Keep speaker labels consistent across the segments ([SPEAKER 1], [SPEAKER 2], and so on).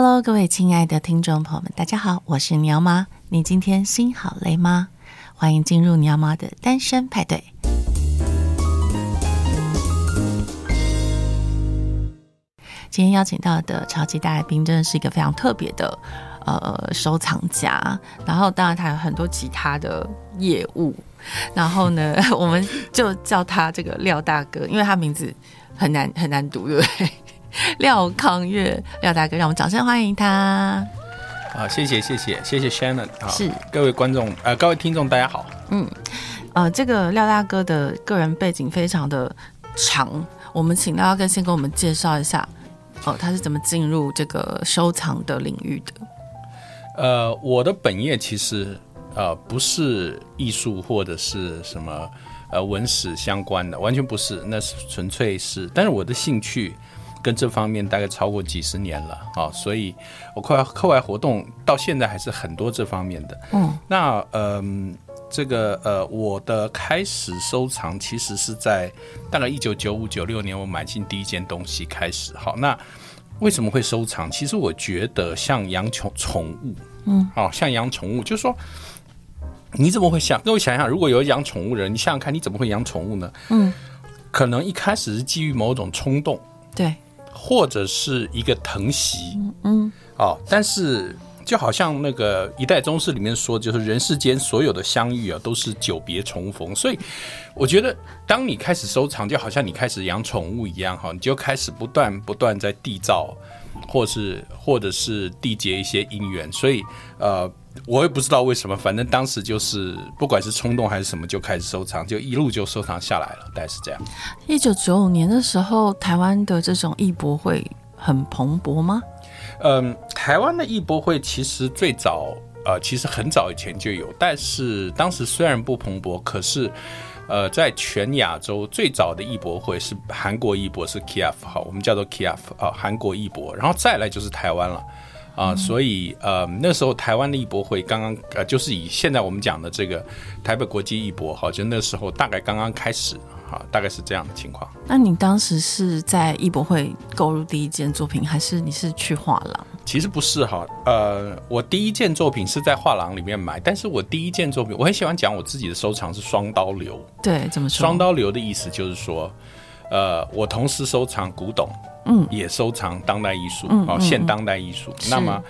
[SPEAKER 1] Hello，各位亲爱的听众朋友们，大家好，我是鸟妈。你今天心好累吗？欢迎进入鸟妈的单身派对。今天邀请到的超级大来宾，真的是一个非常特别的呃收藏家。然后，当然他有很多其他的业务。然后呢，我们就叫他这个廖大哥，因为他名字很难很难读，对不对？廖康月，廖大哥，让我们掌声欢迎他。
[SPEAKER 2] 啊，谢谢谢谢谢谢 Shannon，好，
[SPEAKER 1] 是
[SPEAKER 2] 各位观众呃各位听众大家好，
[SPEAKER 1] 嗯呃这个廖大哥的个人背景非常的长，我们请廖大哥先跟我们介绍一下，哦他是怎么进入这个收藏的领域的？
[SPEAKER 2] 呃，我的本业其实呃不是艺术或者是什么呃文史相关的，完全不是，那是纯粹是，但是我的兴趣。跟这方面大概超过几十年了啊、哦，所以我课外课外活动到现在还是很多这方面的。嗯，那嗯、呃，这个呃，我的开始收藏其实是在大概一九九五九六年，我买进第一件东西开始。好，那为什么会收藏？其实我觉得像养宠宠物，嗯，好、哦、像养宠物，就是说你怎么会想？各位想想，如果有养宠物人，你想想看，你怎么会养宠物呢？嗯，可能一开始是基于某种冲动，
[SPEAKER 1] 对。
[SPEAKER 2] 或者是一个疼惜，嗯，哦，但是就好像那个一代宗师里面说，就是人世间所有的相遇啊，都是久别重逢。所以我觉得，当你开始收藏，就好像你开始养宠物一样，哈，你就开始不断不断在缔造，或是或者是缔结一些姻缘。所以，呃。我也不知道为什么，反正当时就是不管是冲动还是什么，就开始收藏，就一路就收藏下来了，大概是这样。
[SPEAKER 1] 一九九五年的时候，台湾的这种艺博会很蓬勃吗？
[SPEAKER 2] 嗯，台湾的艺博会其实最早，呃，其实很早以前就有，但是当时虽然不蓬勃，可是，呃，在全亚洲最早的艺博会是韩国艺博，是 KIAF 哈，我们叫做 KIAF 啊，韩国艺博，然后再来就是台湾了。啊，所以呃，那时候台湾的艺博会刚刚呃，就是以现在我们讲的这个台北国际艺博，哈，就那时候大概刚刚开始，哈，大概是这样的情况。
[SPEAKER 1] 那你当时是在艺博会购入第一件作品，还是你是去画廊？
[SPEAKER 2] 其实不是哈，呃，我第一件作品是在画廊里面买，但是我第一件作品，我很喜欢讲我自己的收藏是双刀流。
[SPEAKER 1] 对，怎么说？
[SPEAKER 2] 双刀流的意思就是说，呃，我同时收藏古董。嗯，也收藏当代艺术，哦、现当代艺术。那么，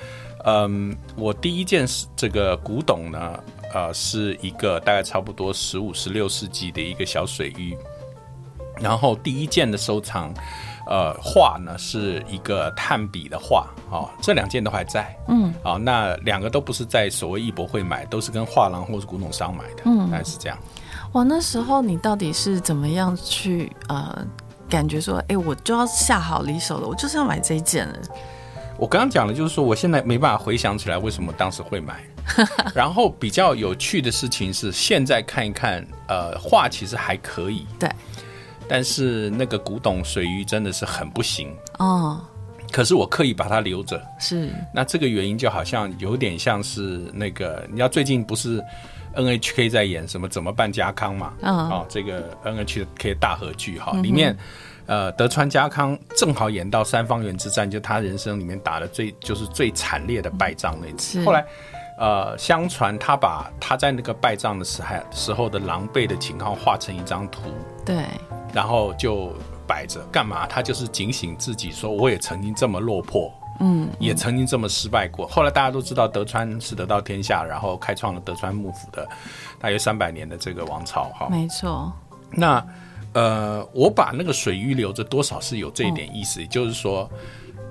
[SPEAKER 2] 嗯，我第一件是这个古董呢，呃，是一个大概差不多十五、十六世纪的一个小水域。然后第一件的收藏，呃，画呢是一个炭笔的画，哦，这两件都还在。嗯，啊、哦，那两个都不是在所谓艺博会买，都是跟画廊或是古董商买的。嗯，大概是这样。
[SPEAKER 1] 哇，那时候你到底是怎么样去呃？感觉说，哎、欸，我就要下好离手了，我就是要买这一件了。
[SPEAKER 2] 我刚刚讲的就是说，我现在没办法回想起来为什么当时会买。然后比较有趣的事情是，现在看一看，呃，画其实还可以，
[SPEAKER 1] 对。
[SPEAKER 2] 但是那个古董水鱼真的是很不行
[SPEAKER 1] 哦。
[SPEAKER 2] 可是我刻意把它留着，
[SPEAKER 1] 是。那
[SPEAKER 2] 这个原因就好像有点像是那个，你要最近不是。NHK 在演什么？怎么办家康嘛？啊、oh. 哦，这个 NHK 大合剧哈，里面呃，德川家康正好演到三方原之战，就他人生里面打的最就是最惨烈的败仗那次。后来呃，相传他把他在那个败仗的时候时候的狼狈的情况画成一张图，
[SPEAKER 1] 对，
[SPEAKER 2] 然后就摆着干嘛？他就是警醒自己，说我也曾经这么落魄。嗯，也曾经这么失败过。后来大家都知道德川是得到天下，然后开创了德川幕府的大约三百年的这个王朝。哈，没错。那呃，我把那个水域留着，多少是有这一点意思，也就是说，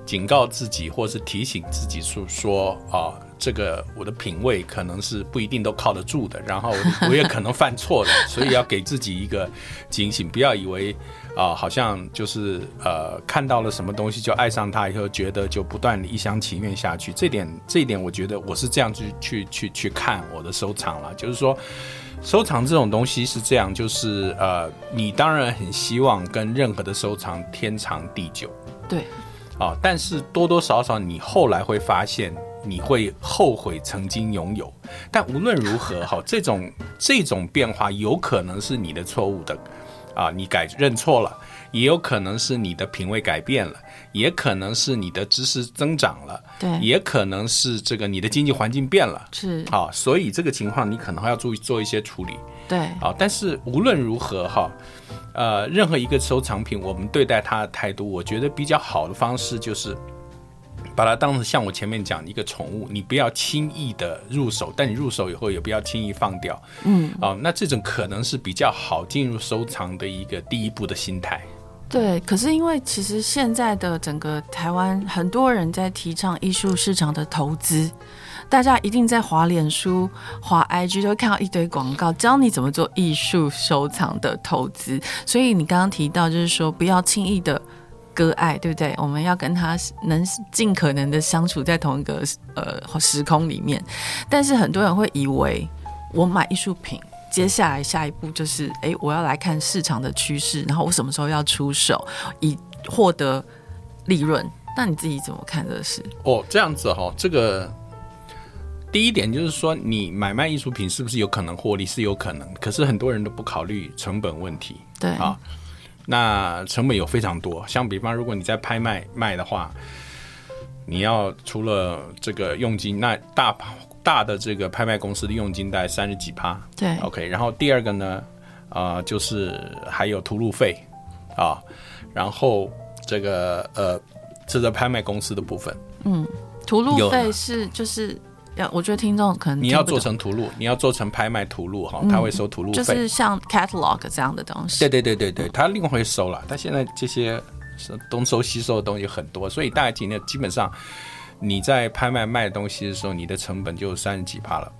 [SPEAKER 2] 警告自己，或是提醒自己说说啊，这个我的品味可能是不一定都靠得住的，然后我也可能犯错了，所以要给自己一个警醒，不要以为。啊、好像就是呃，看到了什么东西就爱上它，以后觉得就不断一厢情愿下去。这点，这一点，我觉得我是这样去去去去看我的收藏了。就是说，收藏这种东西是这样，就是呃，你当然很希望跟任何的收藏天长地久，
[SPEAKER 1] 对，
[SPEAKER 2] 啊，但是多多少少你后来会发现，你会后悔曾经拥有。但无论如何，哈，这种这种变化有可能是你的错误的。啊，你改认错了，也有可能是你的品味改变了，也可能是你的知识增长了，
[SPEAKER 1] 对，
[SPEAKER 2] 也可能是这个你的经济环境变了，
[SPEAKER 1] 是
[SPEAKER 2] 好，所以这个情况你可能还要注意做一些处理，
[SPEAKER 1] 对，
[SPEAKER 2] 啊，但是无论如何哈，呃，任何一个收藏品，我们对待它的态度，我觉得比较好的方式就是。把它当成像我前面讲的一个宠物，你不要轻易的入手，但你入手以后也不要轻易放掉。
[SPEAKER 1] 嗯，
[SPEAKER 2] 哦，那这种可能是比较好进入收藏的一个第一步的心态。
[SPEAKER 1] 对，可是因为其实现在的整个台湾，很多人在提倡艺术市场的投资，大家一定在滑脸书、滑 IG 都会看到一堆广告，教你怎么做艺术收藏的投资。所以你刚刚提到，就是说不要轻易的。割爱，对不对？我们要跟他能尽可能的相处在同一个呃时空里面，但是很多人会以为我买艺术品，接下来下一步就是，哎，我要来看市场的趋势，然后我什么时候要出手，以获得利润。那你自己怎么看这事？
[SPEAKER 2] 哦，这样子哈、这个第一点就是说，你买卖艺术品是不是有可能获利？是有可能，可是很多人都不考虑成本问题，
[SPEAKER 1] 对啊。
[SPEAKER 2] 那成本有非常多，像比方如果你在拍卖卖的话，你要除了这个佣金，那大大的这个拍卖公司的佣金大概三十几趴，
[SPEAKER 1] 对
[SPEAKER 2] ，OK。然后第二个呢，啊、呃，就是还有图录费啊，然后这个呃，这个拍卖公司的部分，
[SPEAKER 1] 嗯，图录费是就是。我觉得听众可能
[SPEAKER 2] 你要做成图录，你要做成拍卖图录哈，他会收图录费，
[SPEAKER 1] 就是像 catalog 这样的东西。
[SPEAKER 2] 对对对对对，他另外会收了。他现在这些东收西收的东西很多，所以大概今天基本上你在拍卖卖东西的时候，你的成本就三十几趴了。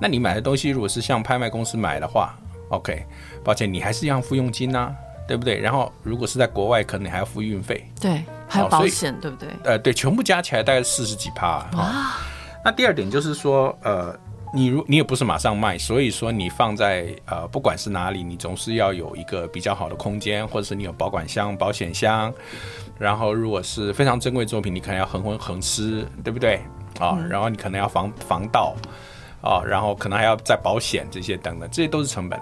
[SPEAKER 2] 那你买的东西如果是向拍卖公司买的话，OK，抱歉，你还是要付佣金呐、啊，对不对？然后如果是在国外，可能你还要付运费，
[SPEAKER 1] 对，还有保险，对不对？
[SPEAKER 2] 呃，对，全部加起来大概四十几趴啊。那第二点就是说，呃，你如你也不是马上卖，所以说你放在呃不管是哪里，你总是要有一个比较好的空间，或者是你有保管箱、保险箱。然后如果是非常珍贵作品，你可能要恒温恒湿，对不对？啊、嗯，然后你可能要防防盗，啊，然后可能还要再保险这些等等，这些都是成本，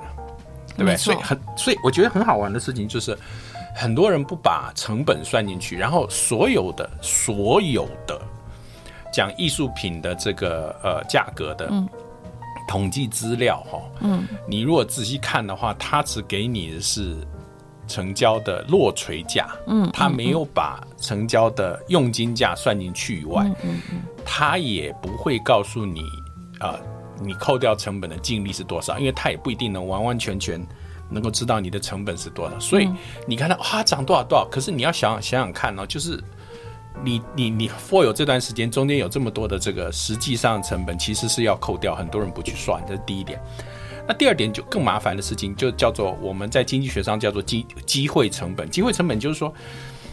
[SPEAKER 2] 对不对？所以很，所以我觉得很好玩的事情就是，很多人不把成本算进去，然后所有的所有的。讲艺术品的这个呃价格的统计资料哈，嗯，你如果仔细看的话，它只给你的是成交的落锤价，嗯，它没有把成交的佣金价算进去以外，嗯嗯，它也不会告诉你啊、呃，你扣掉成本的净利是多少，因为它也不一定能完完全全能够知道你的成本是多少，所以你看到啊涨多少多少，可是你要想想想看呢、哦，就是。你你你 for 有这段时间中间有这么多的这个实际上成本，其实是要扣掉，很多人不去算，这是第一点。那第二点就更麻烦的事情，就叫做我们在经济学上叫做机机会成本。机会成本就是说，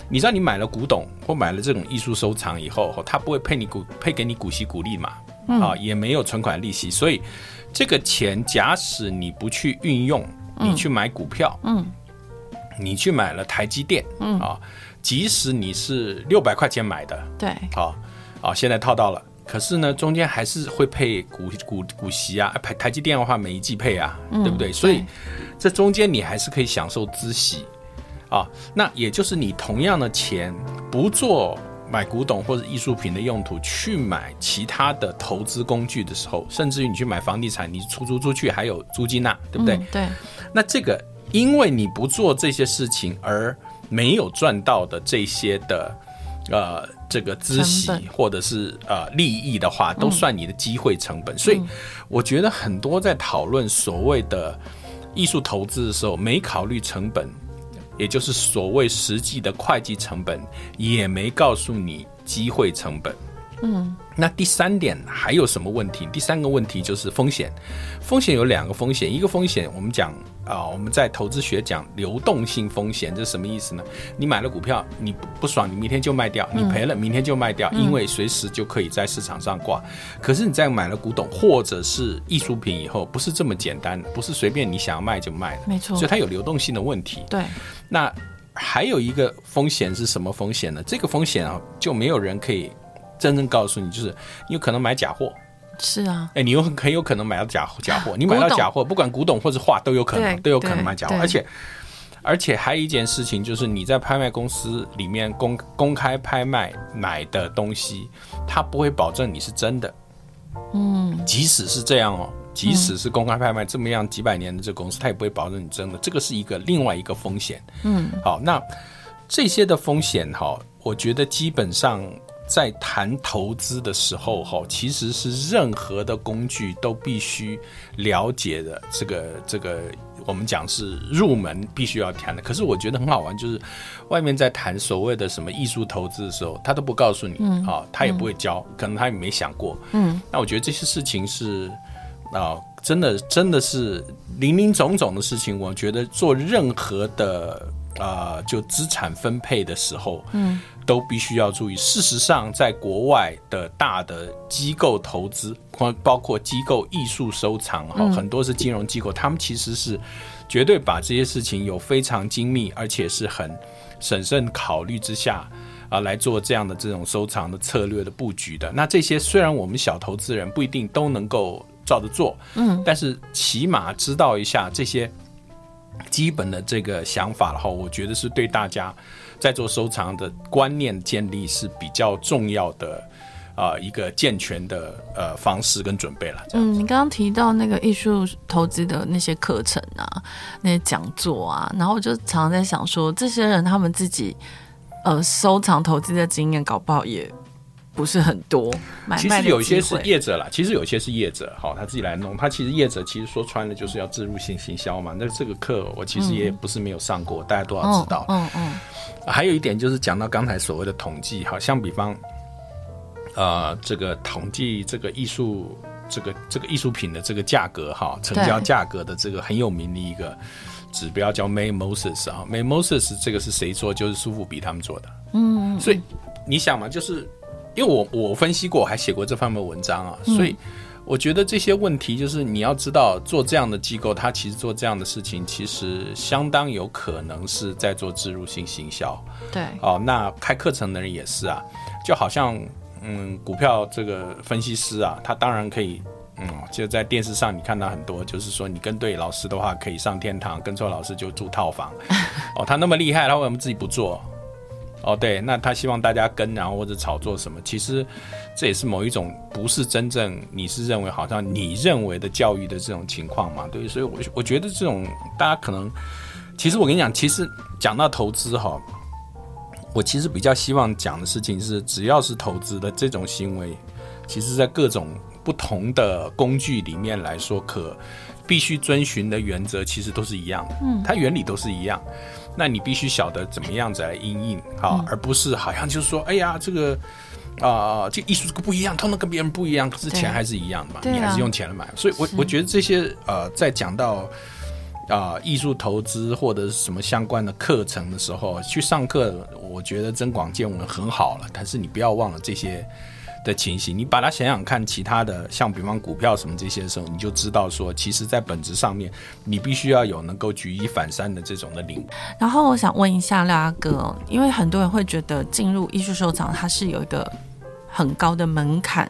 [SPEAKER 2] 你知道你买了古董或买了这种艺术收藏以后，它不会配你股配给你股息股利嘛，啊，也没有存款利息，所以这个钱假使你不去运用，你去买股票，嗯，你去买了台积电，嗯啊。即使你是六百块钱买的，
[SPEAKER 1] 对，
[SPEAKER 2] 好，啊，现在套到了，可是呢，中间还是会配股股股息啊，台台积电的话每一季配啊，嗯、对不对？所以这中间你还是可以享受孳息，啊，那也就是你同样的钱不做买古董或者艺术品的用途，去买其他的投资工具的时候，甚至于你去买房地产，你出租出去还有租金呐、啊，对不对？
[SPEAKER 1] 嗯、对。
[SPEAKER 2] 那这个因为你不做这些事情而没有赚到的这些的，呃，这个孳息或者是呃利益的话，都算你的机会成本。嗯、所以，我觉得很多在讨论所谓的艺术投资的时候，没考虑成本，也就是所谓实际的会计成本，也没告诉你机会成本。嗯，那第三点还有什么问题？第三个问题就是风险。风险有两个风险，一个风险我们讲啊，我们在投资学讲流动性风险，这是什么意思呢？你买了股票，你不不爽，你明天就卖掉；你赔了，明天就卖掉，因为随时就可以在市场上挂。可是你在买了古董或者是艺术品以后，不是这么简单的，不是随便你想要卖就卖的，
[SPEAKER 1] 没错。
[SPEAKER 2] 所以它有流动性的问题。
[SPEAKER 1] 对。
[SPEAKER 2] 那还有一个风险是什么风险呢？这个风险啊，就没有人可以。真正告诉你，就是你有可能买假货，
[SPEAKER 1] 是啊，
[SPEAKER 2] 哎，你有很有可能买到假假货，你买到假货，不管古董或者画都有可能，都有可能买假货，而且，而且还有一件事情，就是你在拍卖公司里面公公开拍卖买的东西，它不会保证你是真的。嗯，即使是这样哦，即使是公开拍卖这么样几百年的这个公司，它也不会保证你真的。这个是一个另外一个风险。嗯，好，那这些的风险哈，我觉得基本上。在谈投资的时候，哈，其实是任何的工具都必须了解的。这个这个，我们讲是入门必须要谈的。可是我觉得很好玩，就是外面在谈所谓的什么艺术投资的时候，他都不告诉你，嗯，啊，他也不会教，可能他也没想过，嗯。那我觉得这些事情是啊，真的真的是林林总总的事情。我觉得做任何的啊，就资产分配的时候，嗯。都必须要注意。事实上，在国外的大的机构投资，包括机构艺术收藏，哈，很多是金融机构，他们其实是绝对把这些事情有非常精密，而且是很审慎考虑之下啊来做这样的这种收藏的策略的布局的。那这些虽然我们小投资人不一定都能够照着做，嗯，但是起码知道一下这些基本的这个想法的话，我觉得是对大家。在做收藏的观念建立是比较重要的啊、呃，一个健全的呃方式跟准备了。
[SPEAKER 1] 嗯，你刚刚提到那个艺术投资的那些课程啊，那些讲座啊，然后我就常常在想说，这些人他们自己呃收藏投资的经验搞不好也不是很多。
[SPEAKER 2] 其实有些是业者啦，其实有些是业者，好，他自己来弄。他其实业者其实说穿了就是要置入性行销嘛。那这个课我其实也不是没有上过，嗯、大家都要知道。嗯嗯。嗯嗯还有一点就是讲到刚才所谓的统计，好像比方，呃，这个统计这个艺术这个这个艺术品的这个价格哈，成交价格的这个很有名的一个指标叫 May Moses 啊，May Moses 这个是谁做？就是苏富比他们做的。嗯，所以你想嘛，就是因为我我分析过，我还写过这方面的文章啊，所以。我觉得这些问题就是你要知道，做这样的机构，他其实做这样的事情，其实相当有可能是在做植入性行销。
[SPEAKER 1] 对，
[SPEAKER 2] 哦，那开课程的人也是啊，就好像嗯，股票这个分析师啊，他当然可以，嗯，就在电视上你看到很多，就是说你跟对老师的话可以上天堂，跟错老师就住套房。哦，他那么厉害，他为什么自己不做？哦，对，那他希望大家跟，然后或者炒作什么？其实这也是某一种不是真正你是认为好像你认为的教育的这种情况嘛？对，所以我我觉得这种大家可能，其实我跟你讲，其实讲到投资哈，我其实比较希望讲的事情是，只要是投资的这种行为，其实在各种不同的工具里面来说，可必须遵循的原则其实都是一样的，嗯，它原理都是一样。那你必须晓得怎么样子来应应哈，而不是好像就是说，哎呀，这个啊、呃，这艺术不一样，通通跟别人不一样，可是钱还是一样的嘛，你还是用钱来买。所以我，我我觉得这些呃，在讲到啊、呃、艺术投资或者是什么相关的课程的时候，去上课，我觉得增广见闻很好了。但是你不要忘了这些。的情形，你把它想想看，其他的像比方股票什么这些的时候，你就知道说，其实，在本质上面，你必须要有能够举一反三的这种的领悟。
[SPEAKER 1] 然后，我想问一下廖阿哥，因为很多人会觉得进入艺术收藏，它是有一个很高的门槛，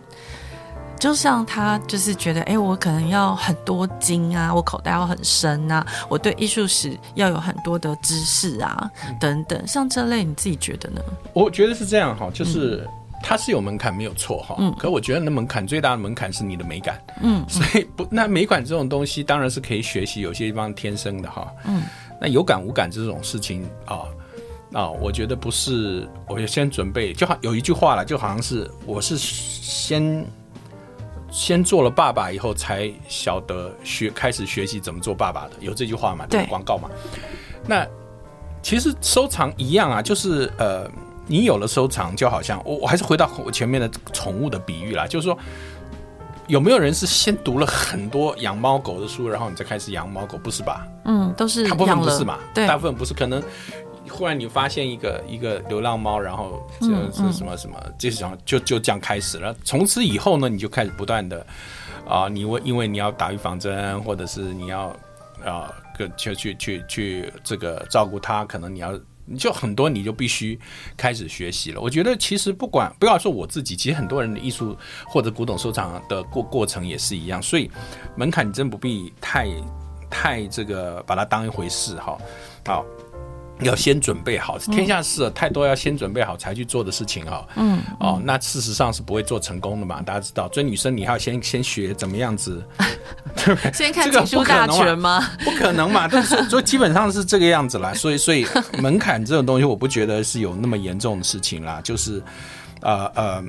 [SPEAKER 1] 就像他就是觉得，哎，我可能要很多金啊，我口袋要很深啊，我对艺术史要有很多的知识啊，等等，像这类，你自己觉得呢？
[SPEAKER 2] 我觉得是这样哈，就是。嗯它是有门槛，没有错哈。嗯。可我觉得那门槛最大的门槛是你的美感。嗯。所以不，那美感这种东西当然是可以学习，有些地方天生的哈。嗯。那有感无感这种事情啊啊，我觉得不是。我就先准备，就好有一句话了，就好像是我是先先做了爸爸以后，才晓得学开始学习怎么做爸爸的。有这句话嘛？对。广告嘛。那其实收藏一样啊，就是呃。你有了收藏，就好像我我还是回到我前面的宠物的比喻啦，就是说，有没有人是先读了很多养猫狗的书，然后你再开始养猫狗？不是吧？
[SPEAKER 1] 嗯，都是
[SPEAKER 2] 大部分不是嘛？
[SPEAKER 1] 对，
[SPEAKER 2] 大部分不是。可能忽然你发现一个一个流浪猫，然后这是什么什么，这种就就这样开始了。从此以后呢，你就开始不断的啊，你为因为你要打预防针，或者是你要啊，个去去去去这个照顾它，可能你要。你就很多，你就必须开始学习了。我觉得其实不管不要说我自己，其实很多人的艺术或者古董收藏的过过程也是一样。所以门槛你真不必太太这个把它当一回事哈。好，要先准备好，天下事太多要先准备好才去做的事情啊。嗯，哦，那事实上是不会做成功的嘛。大家知道，追女生你还要先先学怎么样子，对不对？
[SPEAKER 1] 先看《书大全》吗？
[SPEAKER 2] 不可能嘛。但是所以基本上是这个样子啦。所以所以门槛这种东西，我不觉得是有那么严重的事情啦。就是，呃呃，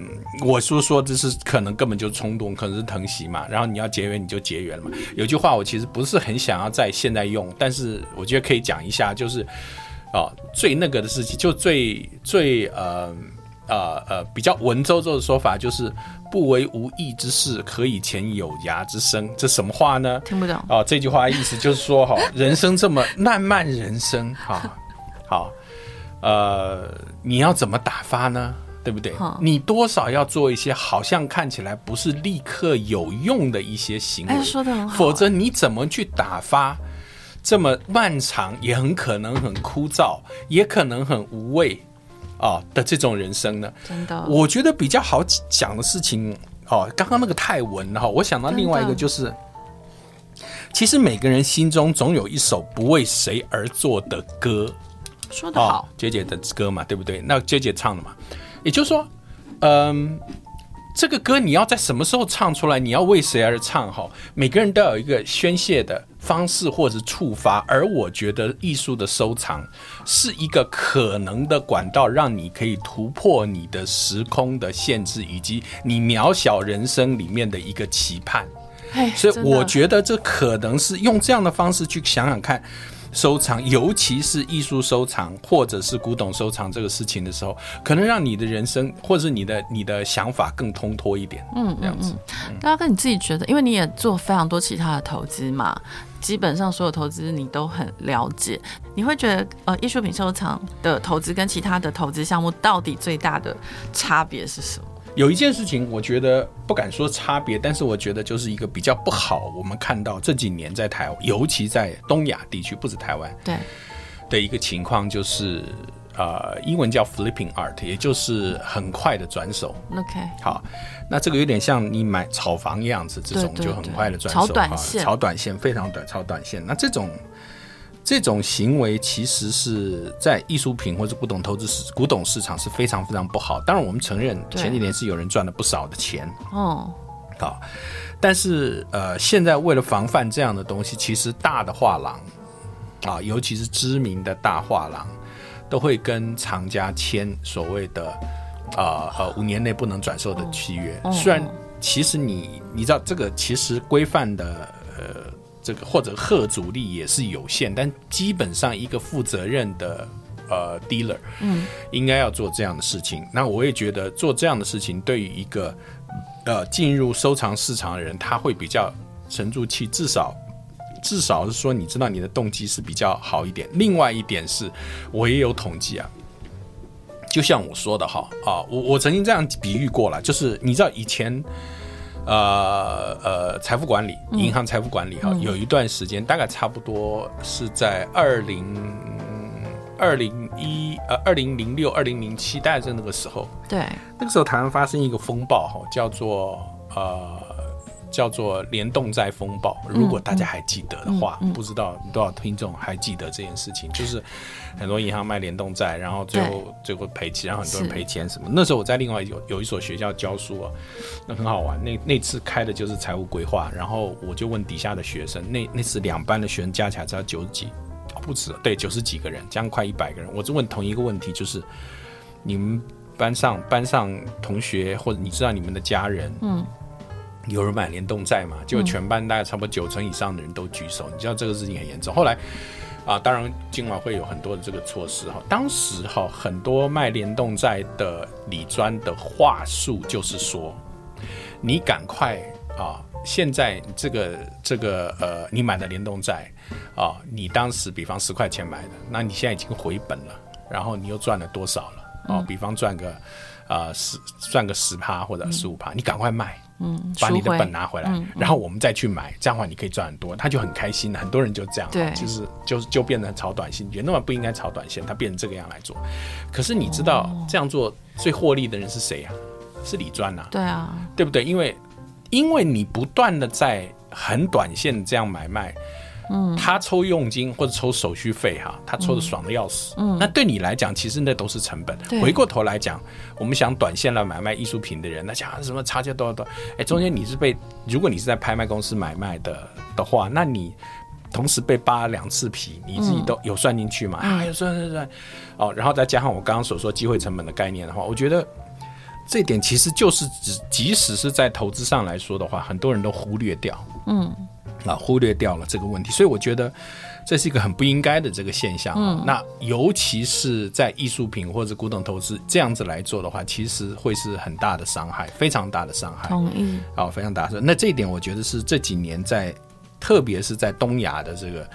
[SPEAKER 2] 我说说这是可能根本就冲动，可能是疼惜嘛。然后你要结缘你就结缘了嘛。有句话我其实不是很想要在现在用，但是我觉得可以讲一下，就是。哦，最那个的事情，就最最呃呃呃比较文绉绉的说法，就是不为无益之事，可以前有涯之生。这什么话呢？
[SPEAKER 1] 听不懂。
[SPEAKER 2] 哦，这句话意思就是说，哈、哦，人生这么漫漫人生，哈、哦，好，呃，你要怎么打发呢？对不对？你多少要做一些好像看起来不是立刻有用的一些行为，
[SPEAKER 1] 哎、说的很好。
[SPEAKER 2] 否则你怎么去打发？这么漫长，也很可能很枯燥，也可能很无味啊的这种人生呢？
[SPEAKER 1] 真的，
[SPEAKER 2] 我觉得比较好讲的事情哦。刚刚那个泰文哈，我想到另外一个就是，其实每个人心中总有一首不为谁而作的歌。
[SPEAKER 1] 说得好，
[SPEAKER 2] 姐姐的歌嘛，对不对？那杰姐唱的嘛，也就是说，嗯。这个歌你要在什么时候唱出来？你要为谁而唱？哈，每个人都有一个宣泄的方式或者触发，而我觉得艺术的收藏是一个可能的管道，让你可以突破你的时空的限制，以及你渺小人生里面的一个期盼。所以我觉得这可能是用这样的方式去想想看。收藏，尤其是艺术收藏或者是古董收藏这个事情的时候，可能让你的人生或者是你的你的想法更通脱一点。嗯，这样子。
[SPEAKER 1] 大家跟你自己觉得，因为你也做非常多其他的投资嘛，基本上所有投资你都很了解。你会觉得，呃，艺术品收藏的投资跟其他的投资项目到底最大的差别是什么？
[SPEAKER 2] 有一件事情，我觉得不敢说差别，但是我觉得就是一个比较不好。我们看到这几年在台，尤其在东亚地区，不止台湾，对的一个情况就是，呃，英文叫 flipping art，也就是很快的转手。
[SPEAKER 1] OK，
[SPEAKER 2] 好，那这个有点像你买炒房样子，这种就很快的转手，
[SPEAKER 1] 炒短线，
[SPEAKER 2] 炒短线非常短，炒短线。那这种。这种行为其实是在艺术品或者古董投资市古董市场是非常非常不好。当然，我们承认前几年是有人赚了不少的钱哦。好，但是呃，现在为了防范这样的东西，其实大的画廊啊，尤其是知名的大画廊，都会跟藏家签所谓的啊呃五年内不能转售的契约。虽然其实你你知道这个其实规范的呃。这个或者贺阻力也是有限，但基本上一个负责任的呃 dealer，嗯，应该要做这样的事情。那我也觉得做这样的事情，对于一个呃进入收藏市场的人，他会比较沉住气，至少至少是说，你知道你的动机是比较好一点。另外一点是，我也有统计啊，就像我说的哈啊，我我曾经这样比喻过了，就是你知道以前。呃呃，财富管理，银行财富管理哈，嗯、有一段时间，大概差不多是在二零二零一呃二零零六二零零七，大概在那个时候，
[SPEAKER 1] 对，
[SPEAKER 2] 那个时候台湾发生一个风暴哈，叫做呃。叫做联动债风暴，如果大家还记得的话，嗯嗯嗯、不知道多少听众还记得这件事情，就是很多银行卖联动债，然后最后最后赔钱，然后很多人赔钱什么。那时候我在另外有有一所学校教书啊，那很好玩。那那次开的就是财务规划，然后我就问底下的学生，那那次两班的学生加起来只要九十几，不止，对，九十几个人，将近快一百个人。我就问同一个问题，就是你们班上班上同学或者你知道你们的家人，嗯。有人买联动债嘛？就全班大概差不多九成以上的人都举手。嗯、你知道这个事情很严重。后来啊，当然今晚会有很多的这个措施哈。当时哈，很多卖联动债的理专的话术就是说，你赶快啊，现在这个这个呃，你买的联动债啊，你当时比方十块钱买的，那你现在已经回本了，然后你又赚了多少了？哦、啊，比方赚个啊十赚个十趴或者十五趴，嗯、你赶快卖。嗯，把你的本拿回来，然后我们再去买，这样的话你可以赚很多，他就很开心，很多人就这样，对，就是就就变成炒短线，原本不应该炒短线，他变成这个样来做。可是你知道这样做最获利的人是谁啊？是李专呐，对啊，对不对？因为因为你不断的在很短线这样买卖，嗯，他抽佣金或者抽手续费哈，他抽的爽的要死，嗯，那对你来讲，其实那都是成本。回过头来讲，我们想短线来买卖艺术品的人，那讲什么差价多少多少，哎，中间你是被，如果你是在拍卖公司买卖的的话，那你同时被扒两次皮，你自己都有算进去吗？啊，有算算算，哦，然后再加上我刚刚所说机会成本的概念的话，我觉得这点其实就是指，即使是在投资上来说的话，很多人都忽略掉，嗯。啊，忽略掉了这个问题，所以我觉得这是一个很不应该的这个现象。嗯，那尤其是在艺术品或者古董投资这样子来做的话，其实会是很大的伤害，非常大的伤害。同意。好，非常大的。那这一点我觉得是这几年在，特别是在东亚的这个。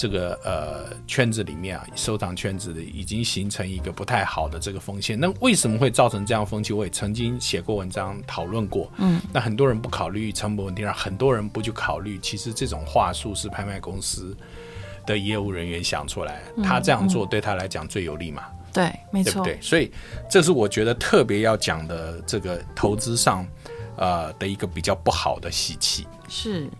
[SPEAKER 2] 这个呃圈子里面啊，收藏圈子的已经形成一个不太好的这个风险。那为什么会造成这样风气？我也曾经写过文章讨论过。嗯，那很多人不考虑成本问题，让很多人不去考虑，其实这种话术是拍卖公司的业务人员想出来，他这样做对他来讲最有利嘛？对，没错，对对？所以这是我觉得特别要讲的这个投资上呃的一个比较不好的习气
[SPEAKER 1] 是。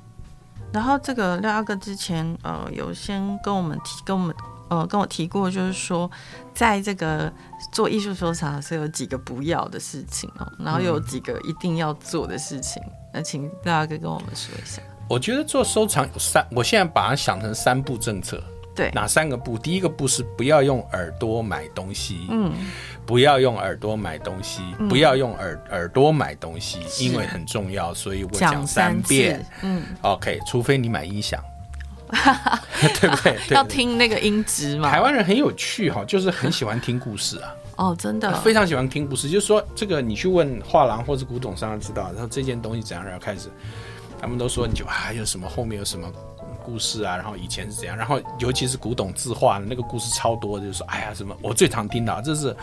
[SPEAKER 1] 然后这个廖阿哥之前呃有先跟我们提跟我们呃跟我提过，就是说在这个做艺术收藏是有几个不要的事情哦，然后有几个一定要做的事情，嗯、那请廖阿哥跟我们说一下。
[SPEAKER 2] 我觉得做收藏有三，我现在把它想成三步政策。对，哪三个步？第一个步是不要用耳朵买东西。嗯。不要用耳朵买东西，嗯、不要用耳耳朵买东西，因为很重要，所以我讲三遍。嗯，OK，除非你买音响，对不对？
[SPEAKER 1] 要听那个音质嘛。
[SPEAKER 2] 台湾人很有趣哈，就是很喜欢听故事啊。
[SPEAKER 1] 哦，真的，
[SPEAKER 2] 非常喜欢听故事。就是说，这个你去问画廊或者古董商知道，然后这件东西怎样，然后开始，他们都说你就还有什么后面有什么。故事啊，然后以前是怎样，然后尤其是古董字画那个故事超多，就是说，哎呀，什么我最常听到，这是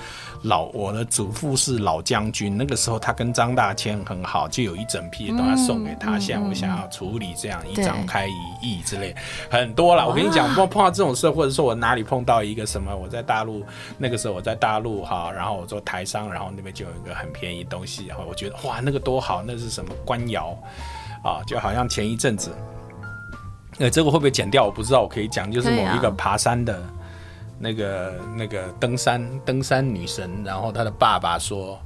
[SPEAKER 2] 老我的祖父是老将军，那个时候他跟张大千很好，就有一整批都要送给他，现在我想要处理这样一张开一亿之类，很多了。我跟你讲，碰碰到这种事，或者说我哪里碰到一个什么，我在大陆那个时候我在大陆哈，然后我做台商，然后那边就有一个很便宜东西，然后我觉得哇，那个多好，那是什么官窑啊，就好像前一阵子。呃，这个会不会剪掉？我不知道。我可以讲，就是某一个爬山的，那个、啊、那个登山登山女神，然后她的爸爸说：“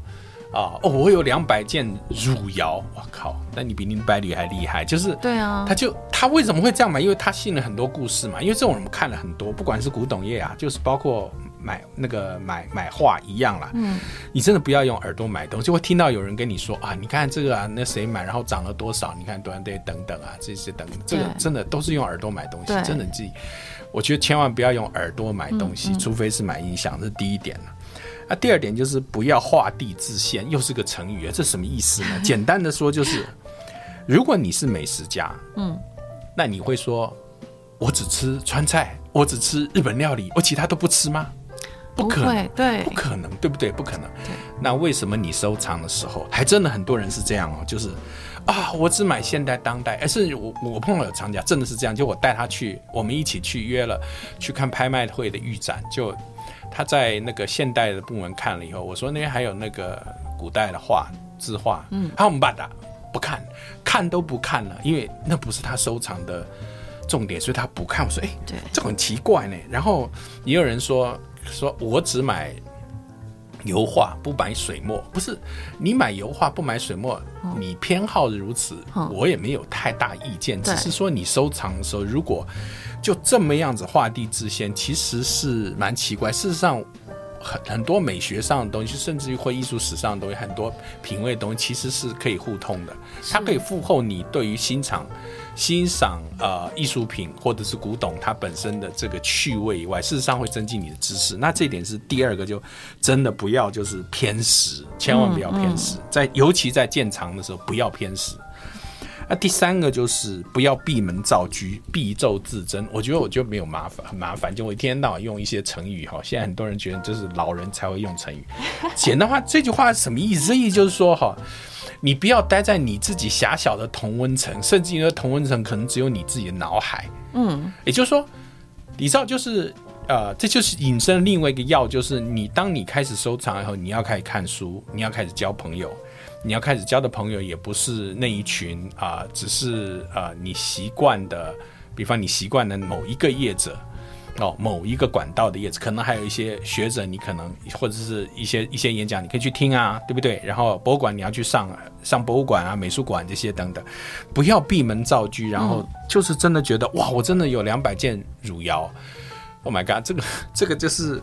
[SPEAKER 2] 啊，哦，我有两百件汝窑，我靠，那你比林百里还厉害。”就是对啊，他就他为什么会这样买？因为他信了很多故事嘛。因为这种人看了很多，不管是古董业啊，就是包括。买那个买买画一样啦，嗯，你真的不要用耳朵买东西，就会听到有人跟你说啊，你看这个啊，那谁买，然后涨了多少？你看多少对等等啊，这些等等，这个真的都是用耳朵买东西，真的自己，我觉得千万不要用耳朵买东西，嗯嗯、除非是买音响，这是第一点了。那、啊、第二点就是不要画地自限，又是个成语啊，这什么意思呢？简单的说就是，如果你是美食家，嗯，那你会说，我只吃川菜，我只吃日本料理，我其他都不吃吗？不可能，对，不可能，对不对？不可能。那为什么你收藏的时候，还真的很多人是这样哦？就是啊，我只买现代当代。而是我我碰到有藏家真的是这样，就我带他去，我们一起去约了去看拍卖会的预展。就他在那个现代的部门看了以后，我说那边还有那个古代的画字画，嗯，他们把它不看，看都不看了，因为那不是他收藏的重点，所以他不看。我说哎，对，这很奇怪呢。然后也有人说。说我只买油画，不买水墨。不是你买油画不买水墨，你偏好如此，我也没有太大意见。只是说你收藏的时候，如果就这么样子画地自限，其实是蛮奇怪。事实上。很很多美学上的东西，甚至于会艺术史上的东西，很多品味的东西，其实是可以互通的。它可以附后你对于欣赏欣赏呃艺术品或者是古董它本身的这个趣味以外，事实上会增进你的知识。那这一点是第二个，就真的不要就是偏食，千万不要偏食，在尤其在建藏的时候不要偏食。那、啊、第三个就是不要闭门造车，必咒自珍。我觉得我就没有麻烦，很麻烦，就我一天到晚用一些成语哈。现在很多人觉得这是老人才会用成语。简单话，这句话是什么意思？这意思就是说哈，你不要待在你自己狭小的同温层，甚至于同温层可能只有你自己的脑海。嗯，也就是说，你知道，就是呃，这就是引申另外一个要，就是你当你开始收藏以后，你要开始看书，你要开始交朋友。你要开始交的朋友也不是那一群啊、呃，只是啊、呃，你习惯的比方你习惯的某一个业者。哦，某一个管道的业者，可能还有一些学者，你可能或者是一些一些演讲，你可以去听啊，对不对？然后博物馆你要去上上博物馆啊、美术馆这些等等，不要闭门造车，然后就是真的觉得、嗯、哇，我真的有两百件汝窑，Oh my god，这个这个就是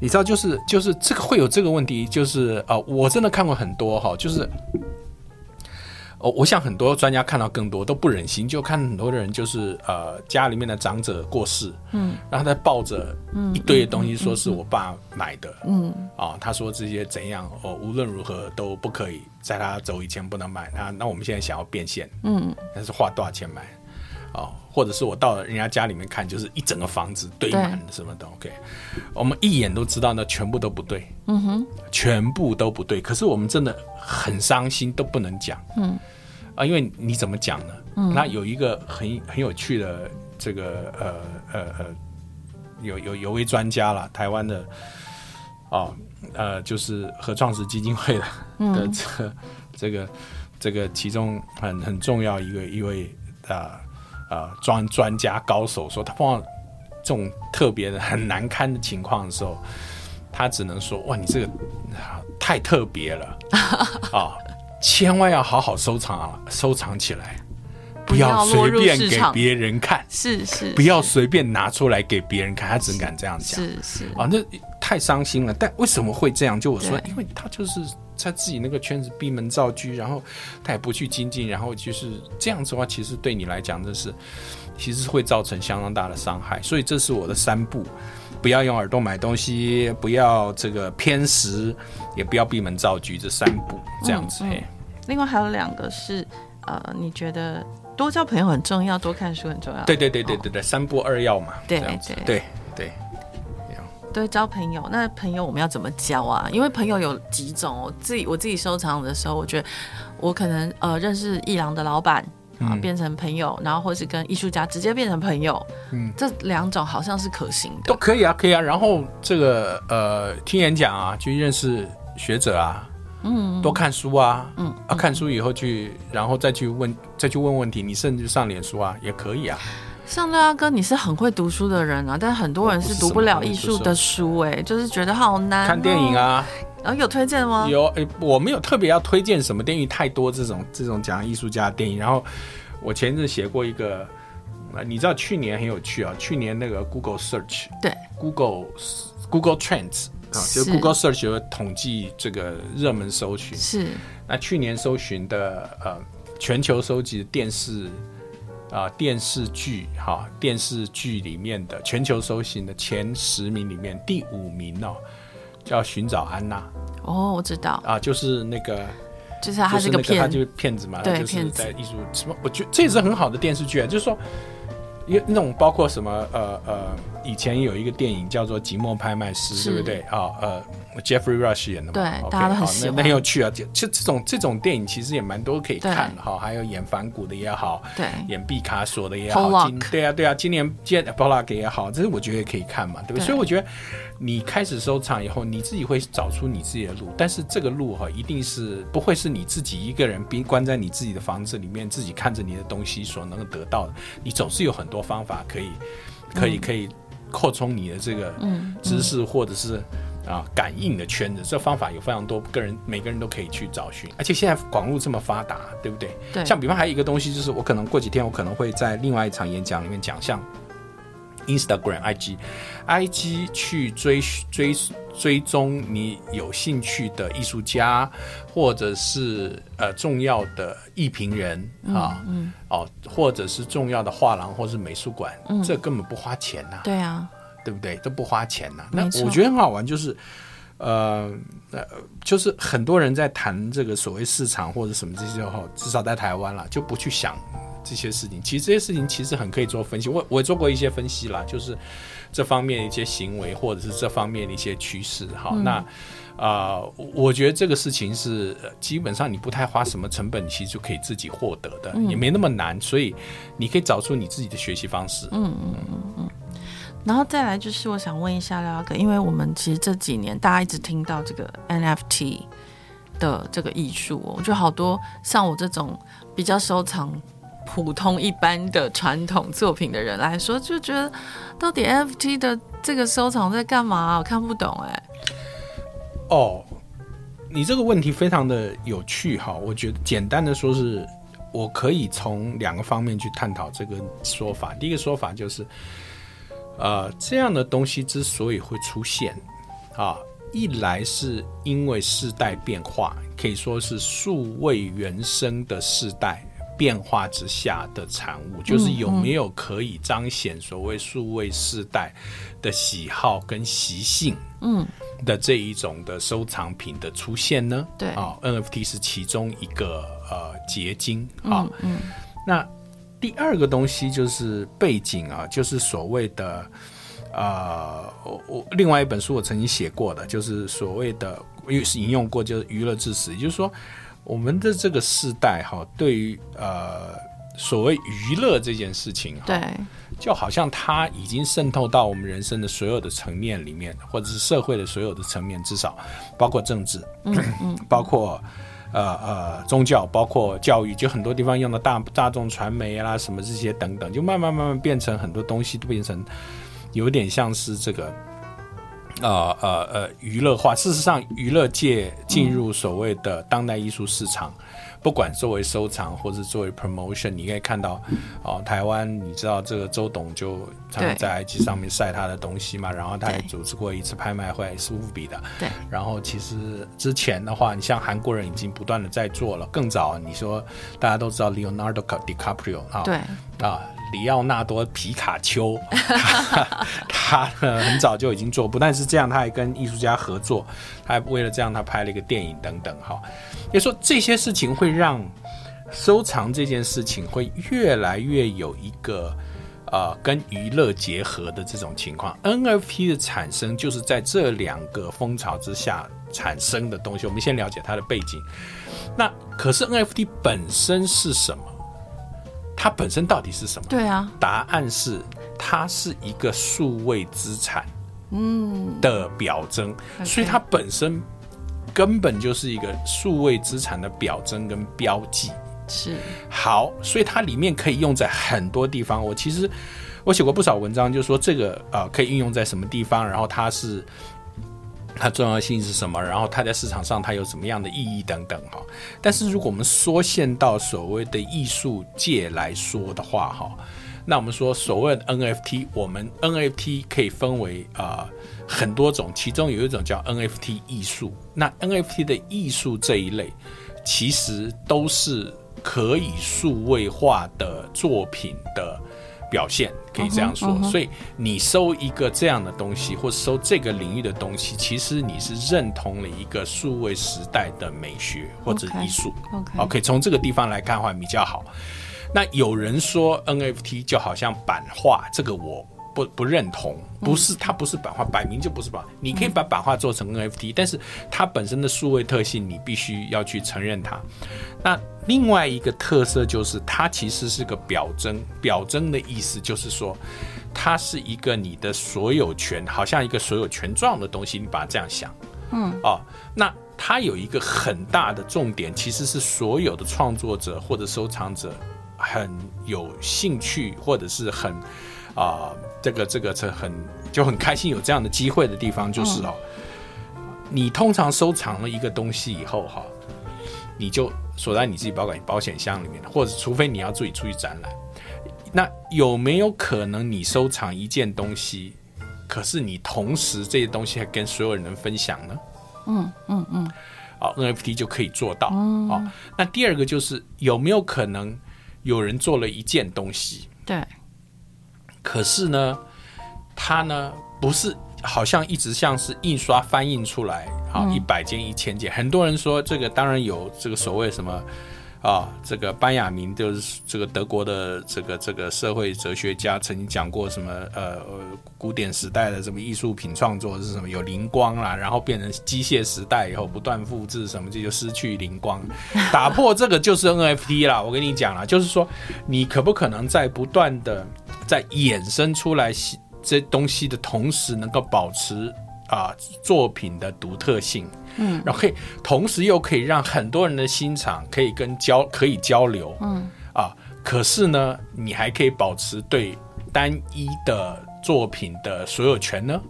[SPEAKER 2] 你知道，就是就是这个会有这个问题，就是啊、呃，我真的看过很多哈，就是。哦，我想很多专家看到更多都不忍心，就看很多的人就是呃家里面的长者过世，嗯，然后他抱着一堆的东西，说是我爸买的，嗯，啊、哦，他说这些怎样哦，无论如何都不可以在他走以前不能买，那那我们现在想要变现，嗯，但是花多少钱买，哦，或者是我到了人家家里面看，就是一整个房子堆满什么的，OK，我们一眼都知道那全部都不对，嗯哼，全部都不对，可是我们真的很伤心，都不能讲，嗯。啊，因为你怎么讲呢？嗯，那有一个很很有趣的这个呃呃呃，有有有位专家了，台湾的哦呃，就是合创时基金会的、嗯、的这个这个这个其中很很重要一个一位啊呃专专家高手说，他碰到这种特别的很难堪的情况的时候，他只能说哇，你这个太特别了啊。千万要好好收藏啊，收藏起来，不要随便给别人看。
[SPEAKER 1] 是是，
[SPEAKER 2] 不要随便拿出来给别人看。他只敢这样讲。
[SPEAKER 1] 是是
[SPEAKER 2] 啊，那太伤心了。但为什么会这样？就我说，因为他就是在自己那个圈子闭门造车，然后他也不去精进，然后就是这样子的话，其实对你来讲，这是其实会造成相当大的伤害。所以这是我的三步。不要用耳朵买东西，不要这个偏食，也不要闭门造车，这三步这样子。嗯嗯
[SPEAKER 1] 另外还有两个是，呃，你觉得多交朋友很重要，多看书很重要。
[SPEAKER 2] 对对对对对对，哦、三不二要嘛。
[SPEAKER 1] 对对
[SPEAKER 2] 对对，
[SPEAKER 1] 对，交朋友，那朋友我们要怎么交啊？因为朋友有几种，我自己我自己收藏的时候，我觉得我可能呃认识艺廊的老板啊、嗯，变成朋友，然后或是跟艺术家直接变成朋友，嗯，这两种好像是可行的。
[SPEAKER 2] 都可以啊，可以啊。然后这个呃听演讲啊，去认识学者啊。嗯，多看书啊，嗯，啊，看书以后去，然后再去问，再去问问题。你甚至上脸书啊，也可以啊。
[SPEAKER 1] 像六阿哥，你是很会读书的人啊，但很多人是读不了艺术的书，哎，就是觉得好难、哦。
[SPEAKER 2] 看电影啊，
[SPEAKER 1] 然、哦、后有推荐吗？
[SPEAKER 2] 有，哎，我没有特别要推荐什么电影，太多这种这种讲艺术家的电影。然后我前阵写过一个，你知道去年很有趣啊，去年那个 Google Search，对，Google Google Trends。啊，就 Google Search 会统计这个热门搜寻。是。那去年搜寻的呃，全球收集的电视啊、呃、电视剧哈电视剧里面的全球搜寻的前十名里面第五名哦，叫《寻找安娜》。
[SPEAKER 1] 哦，我知道。啊，
[SPEAKER 2] 就是那个，
[SPEAKER 1] 就是他是个骗，
[SPEAKER 2] 他就是骗子嘛。对，骗子。在艺术什么？我觉得这也是很好的电视剧啊，就是说。因为那种包括什么呃呃，以前有一个电影叫做《寂寞拍卖师》，对不对啊？呃，Jeffrey Rush 演的嘛，
[SPEAKER 1] 对，okay, 大家都很喜欢。
[SPEAKER 2] 那很有趣啊！这这种这种电影其实也蛮多可以看的哈。还有演反骨的也好，对，演毕卡索的也好，今对啊对啊，今年见 Pollock 也好，这是我觉得也可以看嘛，对不对？所以我觉得你开始收藏以后，你自己会找出你自己的路，但是这个路哈，一定是不会是你自己一个人闭关在你自己的房子里面，自己看着你的东西所能够得到的。你总是有很。多方法可以，可以，可以扩充你的这个知识，或者是啊感应的圈子。这方法有非常多，个人每个人都可以去找寻。而且现在网络这么发达，对不对？对。像比方还有一个东西，就是我可能过几天，我可能会在另外一场演讲里面讲，像 Instagram、IG、IG 去追追。追踪你有兴趣的艺术家，或者是呃重要的艺评人、嗯、啊，嗯，哦，或者是重要的画廊或是美术馆、嗯，这根本不花钱呐、啊。对啊，对不对？都不花钱呐、啊。那我觉得很好玩，就是呃呃，就是很多人在谈这个所谓市场或者什么这些后，至少在台湾了，就不去想这些事情。其实这些事情其实很可以做分析。我我也做过一些分析啦，就是。这方面的一些行为，或者是这方面的一些趋势，哈、嗯，那啊、呃，我觉得这个事情是基本上你不太花什么成本，其实就可以自己获得的，嗯、也没那么难，所以你可以找出你自己的学习方式。嗯嗯嗯嗯。
[SPEAKER 1] 然后再来就是，我想问一下廖哥，因为我们其实这几年大家一直听到这个 NFT 的这个艺术，我觉得好多像我这种比较收藏普通一般的传统作品的人来说，就觉得到底 FT 的这个收藏在干嘛？我看不懂哎。
[SPEAKER 2] 哦，你这个问题非常的有趣哈。我觉得简单的说是，我可以从两个方面去探讨这个说法。第一个说法就是，呃，这样的东西之所以会出现啊，一来是因为世代变化，可以说是数位原生的世代。变化之下的产物，就是有没有可以彰显所谓数位世代的喜好跟习性，嗯，的这一种的收藏品的出现呢？
[SPEAKER 1] 对
[SPEAKER 2] 啊，NFT 是其中一个呃结晶啊。嗯，那第二个东西就是背景啊，就是所谓的呃，我我另外一本书我曾经写过的，就是所谓的引用过，就是娱乐至死，也就是说。我们的这个世代哈，对于呃所谓娱乐这件事情，
[SPEAKER 1] 对，
[SPEAKER 2] 就好像它已经渗透到我们人生的所有的层面里面，或者是社会的所有的层面，至少包括政治，嗯嗯，包括呃呃宗教，包括教育，就很多地方用的大大众传媒啊什么这些等等，就慢慢慢慢变成很多东西都变成有点像是这个。呃呃呃，娱乐化。事实上，娱乐界进入所谓的当代艺术市场，嗯、不管作为收藏或者作为 promotion，你可以看到，哦，台湾你知道这个周董就常常在 IG 上面晒他的东西嘛，然后他也组织过一次拍卖会，是富比的。对。然后其实之前的话，你像韩国人已经不断的在做了，更早你说大家都知道 Leonardo DiCaprio 啊，
[SPEAKER 1] 对
[SPEAKER 2] 啊。里奥纳多皮卡丘，他，他很早就已经做，不但是这样，他还跟艺术家合作，他还为了这样，他拍了一个电影等等。哈，也说这些事情会让收藏这件事情会越来越有一个呃跟娱乐结合的这种情况。NFT 的产生就是在这两个风潮之下产生的东西。我们先了解它的背景。那可是 NFT 本身是什么？它本身到底是什么？
[SPEAKER 1] 对啊，
[SPEAKER 2] 答案是它是一个数位资产，嗯的表征，嗯，所以它本身根本就是一个数位资产的表征跟标记。
[SPEAKER 1] 是
[SPEAKER 2] 好，所以它里面可以用在很多地方。我其实我写过不少文章，就是说这个呃可以运用在什么地方，然后它是。它重要性是什么？然后它在市场上它有什么样的意义等等哈。但是如果我们缩限到所谓的艺术界来说的话哈，那我们说所谓的 NFT，我们 NFT 可以分为啊、很多种，其中有一种叫 NFT 艺术。那 NFT 的艺术这一类，其实都是可以数位化的作品的。表现可以这样说，uh -huh, uh -huh. 所以你收一个这样的东西，或收这个领域的东西，其实你是认同了一个数位时代的美学或者艺术。Okay, 从这个地方来看的话比较好。那有人说 NFT 就好像版画，这个我不不认同，不是它不是版画，摆明就不是版画。你可以把版画做成 NFT，但是它本身的数位特性，你必须要去承认它。那另外一个特色就是，它其实是个表征。表征的意思就是说，它是一个你的所有权，好像一个所有权状的东西。你把它这样想，嗯，哦，那它有一个很大的重点，其实是所有的创作者或者收藏者很有兴趣，或者是很啊、呃，这个这个是很就很开心有这样的机会的地方，就是哦，你通常收藏了一个东西以后，哈，你就。锁在你自己保管保险箱里面，或者除非你要自己出去展览，那有没有可能你收藏一件东西，可是你同时这些东西还跟所有人分享呢？嗯嗯嗯，好，NFT 就可以做到。嗯，好，那第二个就是有没有可能有人做了一件东西，
[SPEAKER 1] 对，
[SPEAKER 2] 可是呢，它呢不是。好像一直像是印刷翻印出来，好一百件、一千件。很多人说这个当然有这个所谓什么啊，这个班雅明就是这个德国的这个这个社会哲学家曾经讲过什么呃古典时代的什么艺术品创作是什么有灵光啦，然后变成机械时代以后不断复制什么这就失去灵光，打破这个就是 NFT 啦。我跟你讲啦，就是说你可不可能在不断的在衍生出来。这东西的同时能够保持啊、呃、作品的独特性，嗯，然后可以同时又可以让很多人的心肠可以跟交可以交流，嗯。啊，可是呢，你还可以保持对单一的作品的所有权呢，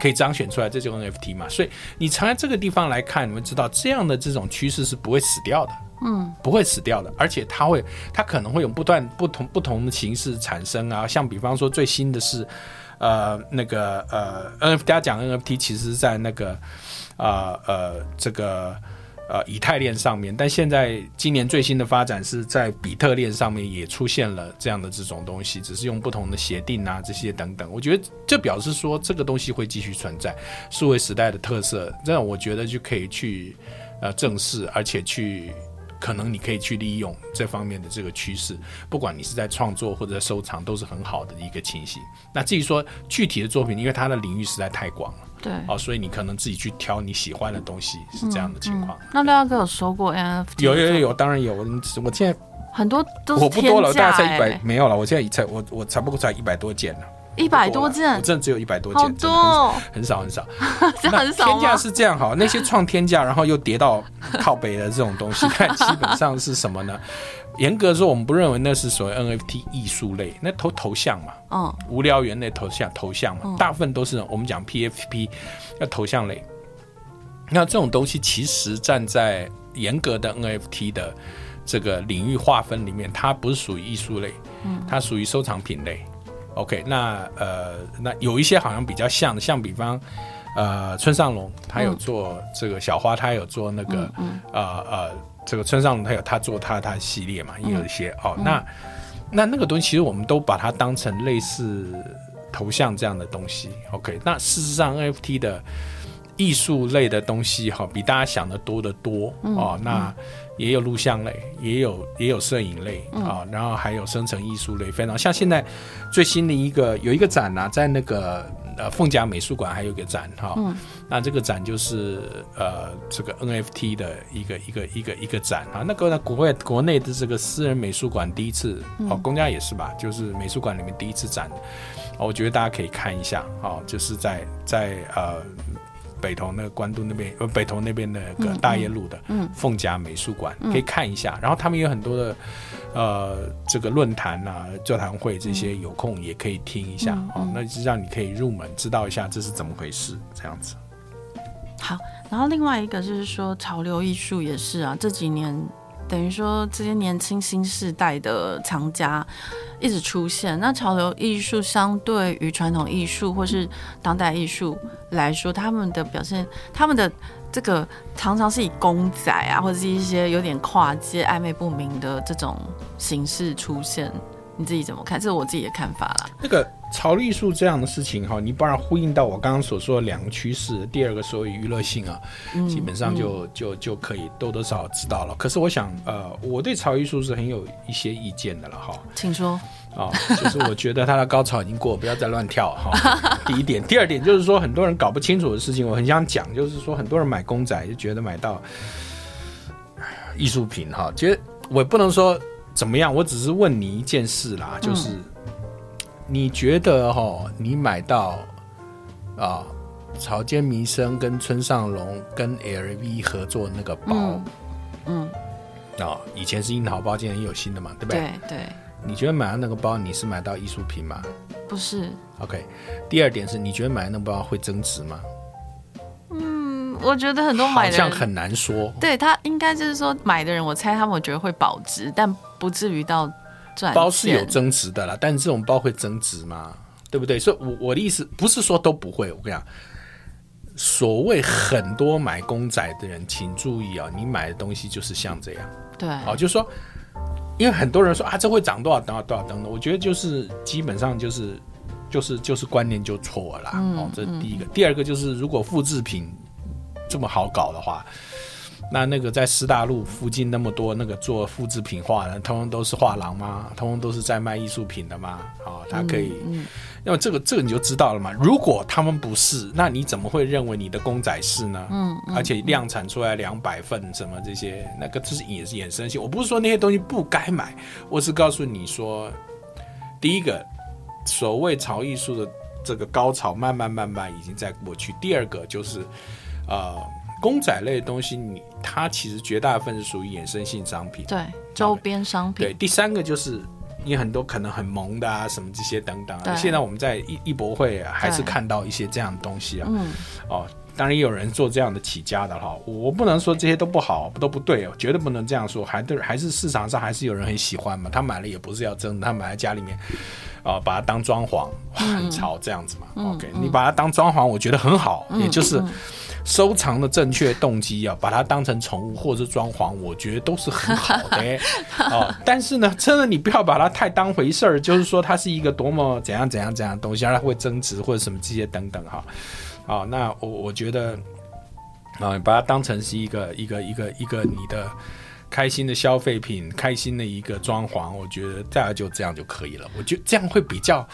[SPEAKER 2] 可以彰显出来，这就 NFT 嘛。所以你从这个地方来看，你们知道这样的这种趋势是不会死掉的，嗯，不会死掉的，而且它会，它可能会有不断不同不同的形式产生啊。像比方说最新的是，呃，那个呃，NFT 大家讲 NFT，其实在那个，呃呃，这个。呃，以太链上面，但现在今年最新的发展是在比特链上面也出现了这样的这种东西，只是用不同的协定啊这些等等。我觉得这表示说这个东西会继续存在，数位时代的特色，这样我觉得就可以去呃正视，而且去可能你可以去利用这方面的这个趋势，不管你是在创作或者收藏，都是很好的一个情形。那至于说具体的作品，因为它的领域实在太广了。对，哦，所以你可能自己去挑你喜欢的东西，是这样的情况。
[SPEAKER 1] 那廖大哥有收过 NFT？
[SPEAKER 2] 有有有有，当然有。我我现在
[SPEAKER 1] 很多都是、欸、
[SPEAKER 2] 我不多了，大概才一百没有了。我现在才我我差不多才一百多件了，
[SPEAKER 1] 一百多件，
[SPEAKER 2] 我真的只有一百多件，
[SPEAKER 1] 好多、哦
[SPEAKER 2] 很，很少很少。
[SPEAKER 1] 这很少。
[SPEAKER 2] 天价是这样哈，那些创天价，然后又跌到靠北的这种东西，看基本上是什么呢？严格说，我们不认为那是所谓 NFT 艺术类，那头头像嘛，嗯，无聊猿类头像头像嘛，大部分都是我们讲 PFP 要头像类。那这种东西其实站在严格的 NFT 的这个领域划分里面，它不是属于艺术类，嗯，它属于收藏品类。OK，那呃，那有一些好像比较像，像比方呃，村上隆他有做这个小花，他有做那个呃呃。这个村上隆他有他做他他系列嘛，也有一些、嗯、哦。那那那个东西其实我们都把它当成类似头像这样的东西。OK，那事实上 NFT 的艺术类的东西哈、哦，比大家想的多得多、嗯、哦。那也有录像类，也有也有摄影类啊、然后还有生成艺术类，非常像现在最新的一个有一个展啊，在那个。呃，凤甲美术馆还有一个展哈，嗯、那这个展就是呃，这个 NFT 的一个一个一个一个展啊。那个呢，国外国内的这个私人美术馆第一次，哦，公家也是吧，就是美术馆里面第一次展，我觉得大家可以看一下哦，就是在在呃北投那个关渡那边，呃北投那边的那个大业路的凤甲美术馆可以看一下，然后他们有很多的。呃，这个论坛啊、座谈会这些，有空也可以听一下、嗯嗯、哦。那就让你可以入门，知道一下这是怎么回事，这样子。
[SPEAKER 1] 好，然后另外一个就是说，潮流艺术也是啊，这几年等于说这些年轻新世代的藏家一直出现。那潮流艺术相对于传统艺术或是当代艺术来说，他们的表现，他们的。这个常常是以公仔啊，或者是一些有点跨界、暧昧不明的这种形式出现，你自己怎么看？这是我自己的看法啦。
[SPEAKER 2] 那个潮流艺术这样的事情哈，你不然呼应到我刚刚所说的两个趋势，第二个所谓娱乐性啊，嗯、基本上就、嗯、就就可以多多少少知道了。可是我想，呃，我对潮流艺术是很有一些意见的了哈。
[SPEAKER 1] 请说。
[SPEAKER 2] 啊、哦，就是我觉得它的高潮已经过，不要再乱跳哈、哦。第一点，第二点就是说，很多人搞不清楚的事情，我很想讲，就是说，很多人买公仔就觉得买到艺术品哈。其实我也不能说怎么样，我只是问你一件事啦，就是、嗯、你觉得哈，你买到啊，草间弥生跟村上隆跟 LV 合作那个包，嗯，嗯啊，以前是樱桃包，今年也有新的嘛，对不对？
[SPEAKER 1] 对对。
[SPEAKER 2] 你觉得买到那个包，你是买到艺术品吗？
[SPEAKER 1] 不是。
[SPEAKER 2] OK，第二点是你觉得买的那个包会增值吗？
[SPEAKER 1] 嗯，我觉得很多买的
[SPEAKER 2] 像很难说。
[SPEAKER 1] 对，他应该就是说买的人，我猜他们我觉得会保值，但不至于到赚。
[SPEAKER 2] 包是有增值的啦，但是这种包会增值吗？对不对？所以我我的意思不是说都不会。我跟你讲，所谓很多买公仔的人，请注意啊，你买的东西就是像这样。
[SPEAKER 1] 对，
[SPEAKER 2] 好，就是说。因为很多人说啊，这会涨多少多少多少等等，我觉得就是基本上就是就是就是观念就错了啦。嗯、哦，这是第一个。嗯、第二个就是，如果复制品这么好搞的话，那那个在师大路附近那么多那个做复制品画的，通通都是画廊吗？通通都是在卖艺术品的吗？啊、哦，他可以。嗯嗯因为这个这个你就知道了嘛。如果他们不是，那你怎么会认为你的公仔是呢？嗯，嗯，而且量产出来两百份什么这些，那个这是也是衍生性。我不是说那些东西不该买，我是告诉你说，第一个，所谓潮艺术的这个高潮慢慢慢慢已经在过去。第二个就是，呃，公仔类的东西你，你它其实绝大部分是属于衍生性商品，
[SPEAKER 1] 对，周边商品。
[SPEAKER 2] 对，第三个就是你很多可能很萌的啊，什么这些等等啊。现在我们在艺艺博会啊还是看到一些这样的东西啊，嗯，哦。当然也有人做这样的起家的哈，我不能说这些都不好，都不对哦，绝对不能这样说，还对，还是市场上还是有人很喜欢嘛。他买了也不是要真的，他买在家里面，啊、呃，把它当装潢，很潮这样子嘛。嗯、OK，、嗯、你把它当装潢，我觉得很好，嗯、也就是收藏的正确动机啊，把它当成宠物或者是装潢，我觉得都是很好的。哦、呃，但是呢，真的你不要把它太当回事儿，就是说它是一个多么怎样怎样怎样的东西，让它会增值或者什么这些等等哈。啊，那我我觉得，啊，把它当成是一个一个一个一个你的开心的消费品，开心的一个装潢，我觉得大家就这样就可以了。我觉得这样会比较，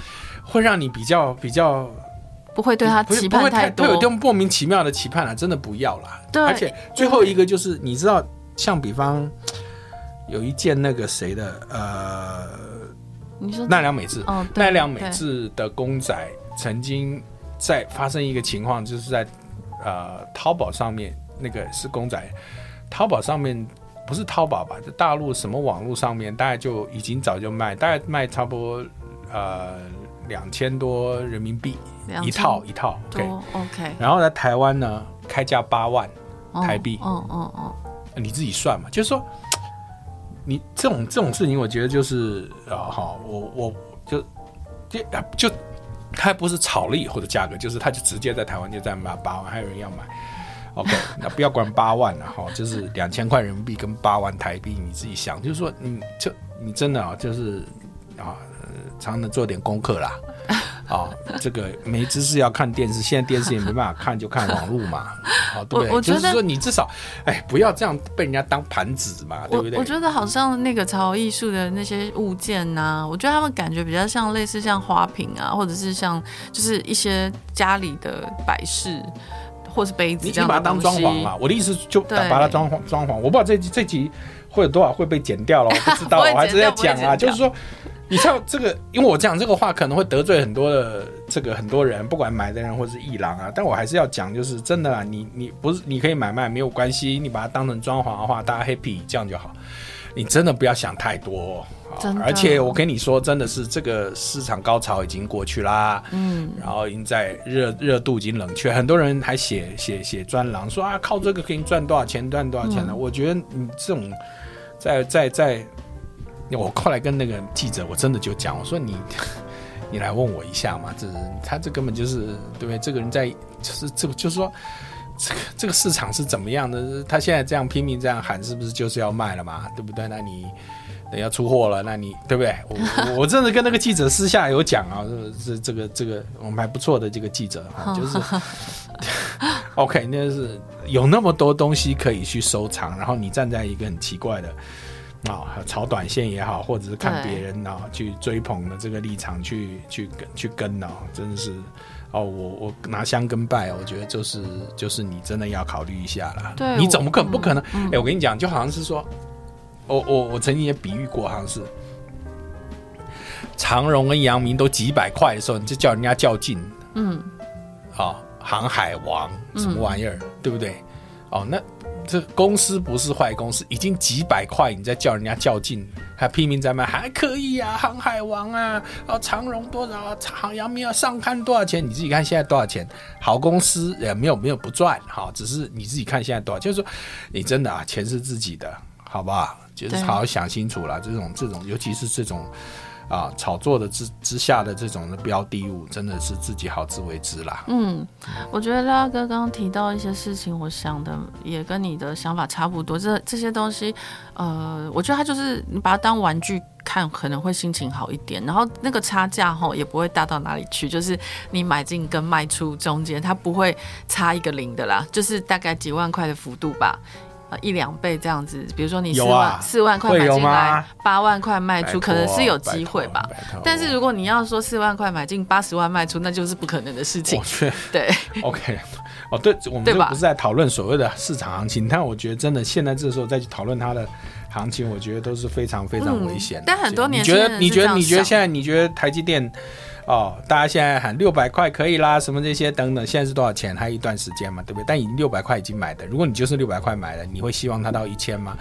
[SPEAKER 2] 会让你比较比较
[SPEAKER 1] 不会对他期盼太多，
[SPEAKER 2] 会有这种莫名其妙的期盼了，真的不要了。
[SPEAKER 1] 对，
[SPEAKER 2] 而且最后一个就是你知道，像比方有一件那个谁的，呃，
[SPEAKER 1] 你说
[SPEAKER 2] 奈良美智，哦，奈良美智的公仔曾经。在发生一个情况，就是在呃淘宝上面，那个是公仔，淘宝上面不是淘宝吧？在大陆什么网络上面，大概就已经早就卖，大概卖差不多呃两千多人民币一套一套，OK
[SPEAKER 1] OK。然
[SPEAKER 2] 后在台湾呢，开价八万台币，
[SPEAKER 1] 哦哦哦，
[SPEAKER 2] 你自己算嘛，就是说你这种这种事情，我觉得就是啊好，我我就就就。他还不是炒了以后的价格，就是他就直接在台湾就在卖八万，还有人要买。OK，那不要管八万了哈，就是两千块人民币跟八万台币，你自己想，就是说你就你真的啊，就是啊，常常做点功课啦。啊，这个没知识要看电视，现在电视也没办法看，就看网络嘛。好，对不对？就是说你至少，哎，不要这样被人家当盘子嘛，对不对？
[SPEAKER 1] 我觉得好像那个潮艺术的那些物件呐、啊，我觉得他们感觉比较像类似像花瓶啊，或者是像就是一些家里的摆饰，或是杯子这样的东西。你把它当装潢嘛？我的意思就把它装潢装潢。我不知道这这集会有多少会被剪掉了，我不知道，我还是在讲啊，就是说。你像这个，因为我讲这个话可能会得罪很多的这个很多人，不管买的人或是艺廊啊，但我还是要讲，就是真的啊，你你不是你可以买卖没有关系，你把它当成装潢的话，大家 happy 这样就好。你真的不要想太多，而且我跟你说，真的是这个市场高潮已经过去啦，嗯，然后已经在热热度已经冷却，很多人还写写写专栏说啊，靠这个可以赚多少钱，赚多少钱呢？我觉得你这种在在在。我后来跟那个记者，我真的就讲，我说你，你来问我一下嘛，这他这根本就是对不对？这个人在就是这个就是说，这个这个市场是怎么样的？他现在这样拼命这样喊，是不是就是要卖了嘛？对不对？那你等要出货了，那你对不对？我我真的跟那个记者私下有讲啊，这这个这个我们还不错的这个记者啊，就是 OK，那是有那么多东西可以去收藏，然后你站在一个很奇怪的。啊、哦，炒短线也好，或者是看别人啊、哦、去追捧的这个立场去去跟去跟哦，真的是哦，我我拿香跟拜，我觉得就是就是你真的要考虑一下啦。对，你怎么可能不可能？哎、嗯欸，我跟你讲，就好像是说，我我我曾经也比喻过，好像是长荣跟阳明都几百块的时候，你就叫人家较劲，嗯，啊、哦，航海王什么玩意儿、嗯，对不对？哦，那。这公司不是坏公司，已经几百块，你在叫人家较劲，还拼命在卖，还可以啊，航海王啊，哦，长荣多少啊，长阳明要上看多少钱？你自己看现在多少钱？好公司也没有没有不赚，好，只是你自己看现在多少，就是说你真的啊，钱是自己的，好不好？就是好好想清楚了，这种这种，尤其是这种。啊，炒作的之之下的这种的标的物，真的是自己好自为之啦。嗯，我觉得拉哥刚刚提到一些事情，我想的也跟你的想法差不多。这这些东西，呃，我觉得它就是你把它当玩具看，可能会心情好一点。然后那个差价吼也不会大到哪里去，就是你买进跟卖出中间，它不会差一个零的啦，就是大概几万块的幅度吧。一两倍这样子，比如说你四万四、啊、万块买进来，八万块卖出，可能是有机会吧。但是如果你要说四万块买进，八十万卖出，那就是不可能的事情。对，OK，哦，对，我们这不是在讨论所谓的市场行情，但我觉得真的现在这时候再去讨论它的行情，我觉得都是非常非常危险、嗯。但很多年，你觉得？你觉得？你觉得现在？你觉得台积电？
[SPEAKER 2] 哦，大家现在喊六百块可以啦，什么这些等等，现在是多少钱？还有一段时间嘛，对不对？但已经六百块已经买的，如果你就是六百块买的，你会希望它到一千吗？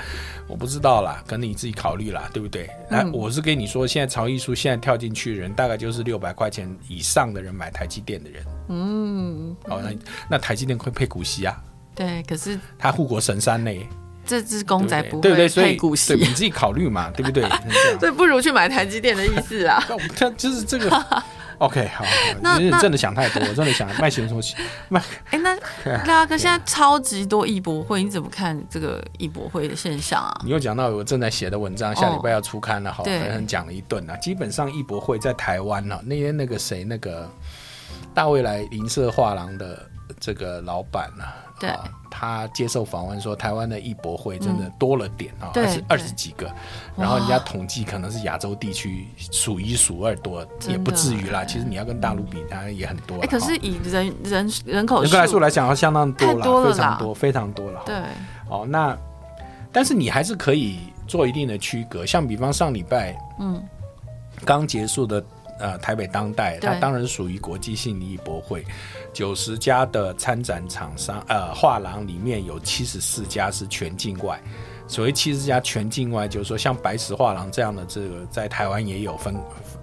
[SPEAKER 2] 我不知道啦，可能你自己考虑啦，对不对？那、嗯、我是跟你说，现在潮艺术现在跳进去的人，大概就是六百块钱以上的人买台积电的人。嗯，哦，那那台积电会配股息啊？
[SPEAKER 1] 对，可是
[SPEAKER 2] 他护国神山呢？
[SPEAKER 1] 这只公仔不
[SPEAKER 2] 会
[SPEAKER 1] 配股息，
[SPEAKER 2] 对，你自己考虑嘛，对不对？
[SPEAKER 1] 所以不如去买台积电的意思啊。
[SPEAKER 2] 他就是这个。OK，好，那你真的想太多，我真的想卖钱说起卖。
[SPEAKER 1] 哎，那廖大哥现在超级多艺博会，你怎么看这个艺博会的现象啊？
[SPEAKER 2] 你又讲到我正在写的文章，下礼拜要出刊了，好，狠狠讲了一顿啊。基本上艺博会在台湾呢，那天那个谁，那个大未来林社画廊的这个老板呢？
[SPEAKER 1] 对。
[SPEAKER 2] 他接受访问说，台湾的艺博会真的多了点啊，二十二十几个，然后人家统计可能是亚洲地区数一数二多，也不至于啦。其实你要跟大陆比，当然也很多。
[SPEAKER 1] 哎，可是以人人人口
[SPEAKER 2] 人口来数来讲，要相当多了，非常多，非常多了。
[SPEAKER 1] 对，
[SPEAKER 2] 哦，那但是你还是可以做一定的区隔，像比方上礼拜，嗯，刚结束的。呃，台北当代，它当然属于国际性的艺博会，九十家的参展厂商，呃，画廊里面有七十四家是全境外。所谓七十家全境外，就是说像白石画廊这样的，这个在台湾也有分，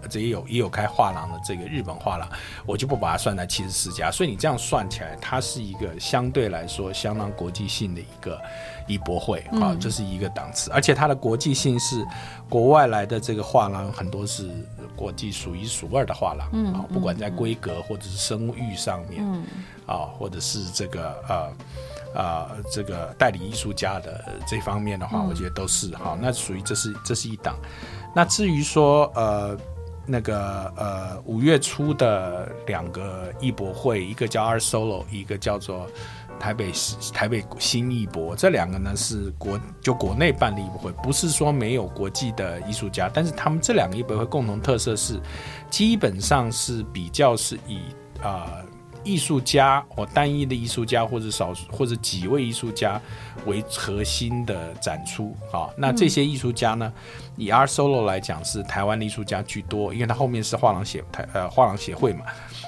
[SPEAKER 2] 这也有也有开画廊的这个日本画廊，我就不把它算在七十四家。所以你这样算起来，它是一个相对来说相当国际性的一个艺博会啊，这、就是一个档次。而且它的国际性是国外来的这个画廊很多是国际数一数二的画廊啊，不管在规格或者是声誉上面啊，或者是这个呃。啊、呃，这个代理艺术家的这方面的话，我觉得都是好、嗯。那属于这是这是一档。那至于说呃那个呃五月初的两个艺博会，一个叫 Art Solo，一个叫做台北台北新艺博，这两个呢是国就国内办的艺博会，不是说没有国际的艺术家，但是他们这两个艺博会共同特色是，基本上是比较是以啊。呃艺术家或单一的艺术家，或者少数或者几位艺术家为核心的展出啊，那这些艺术家呢，以 Art Solo 来讲是台湾的艺术家居多，因为他后面是画廊协台呃画廊协会嘛。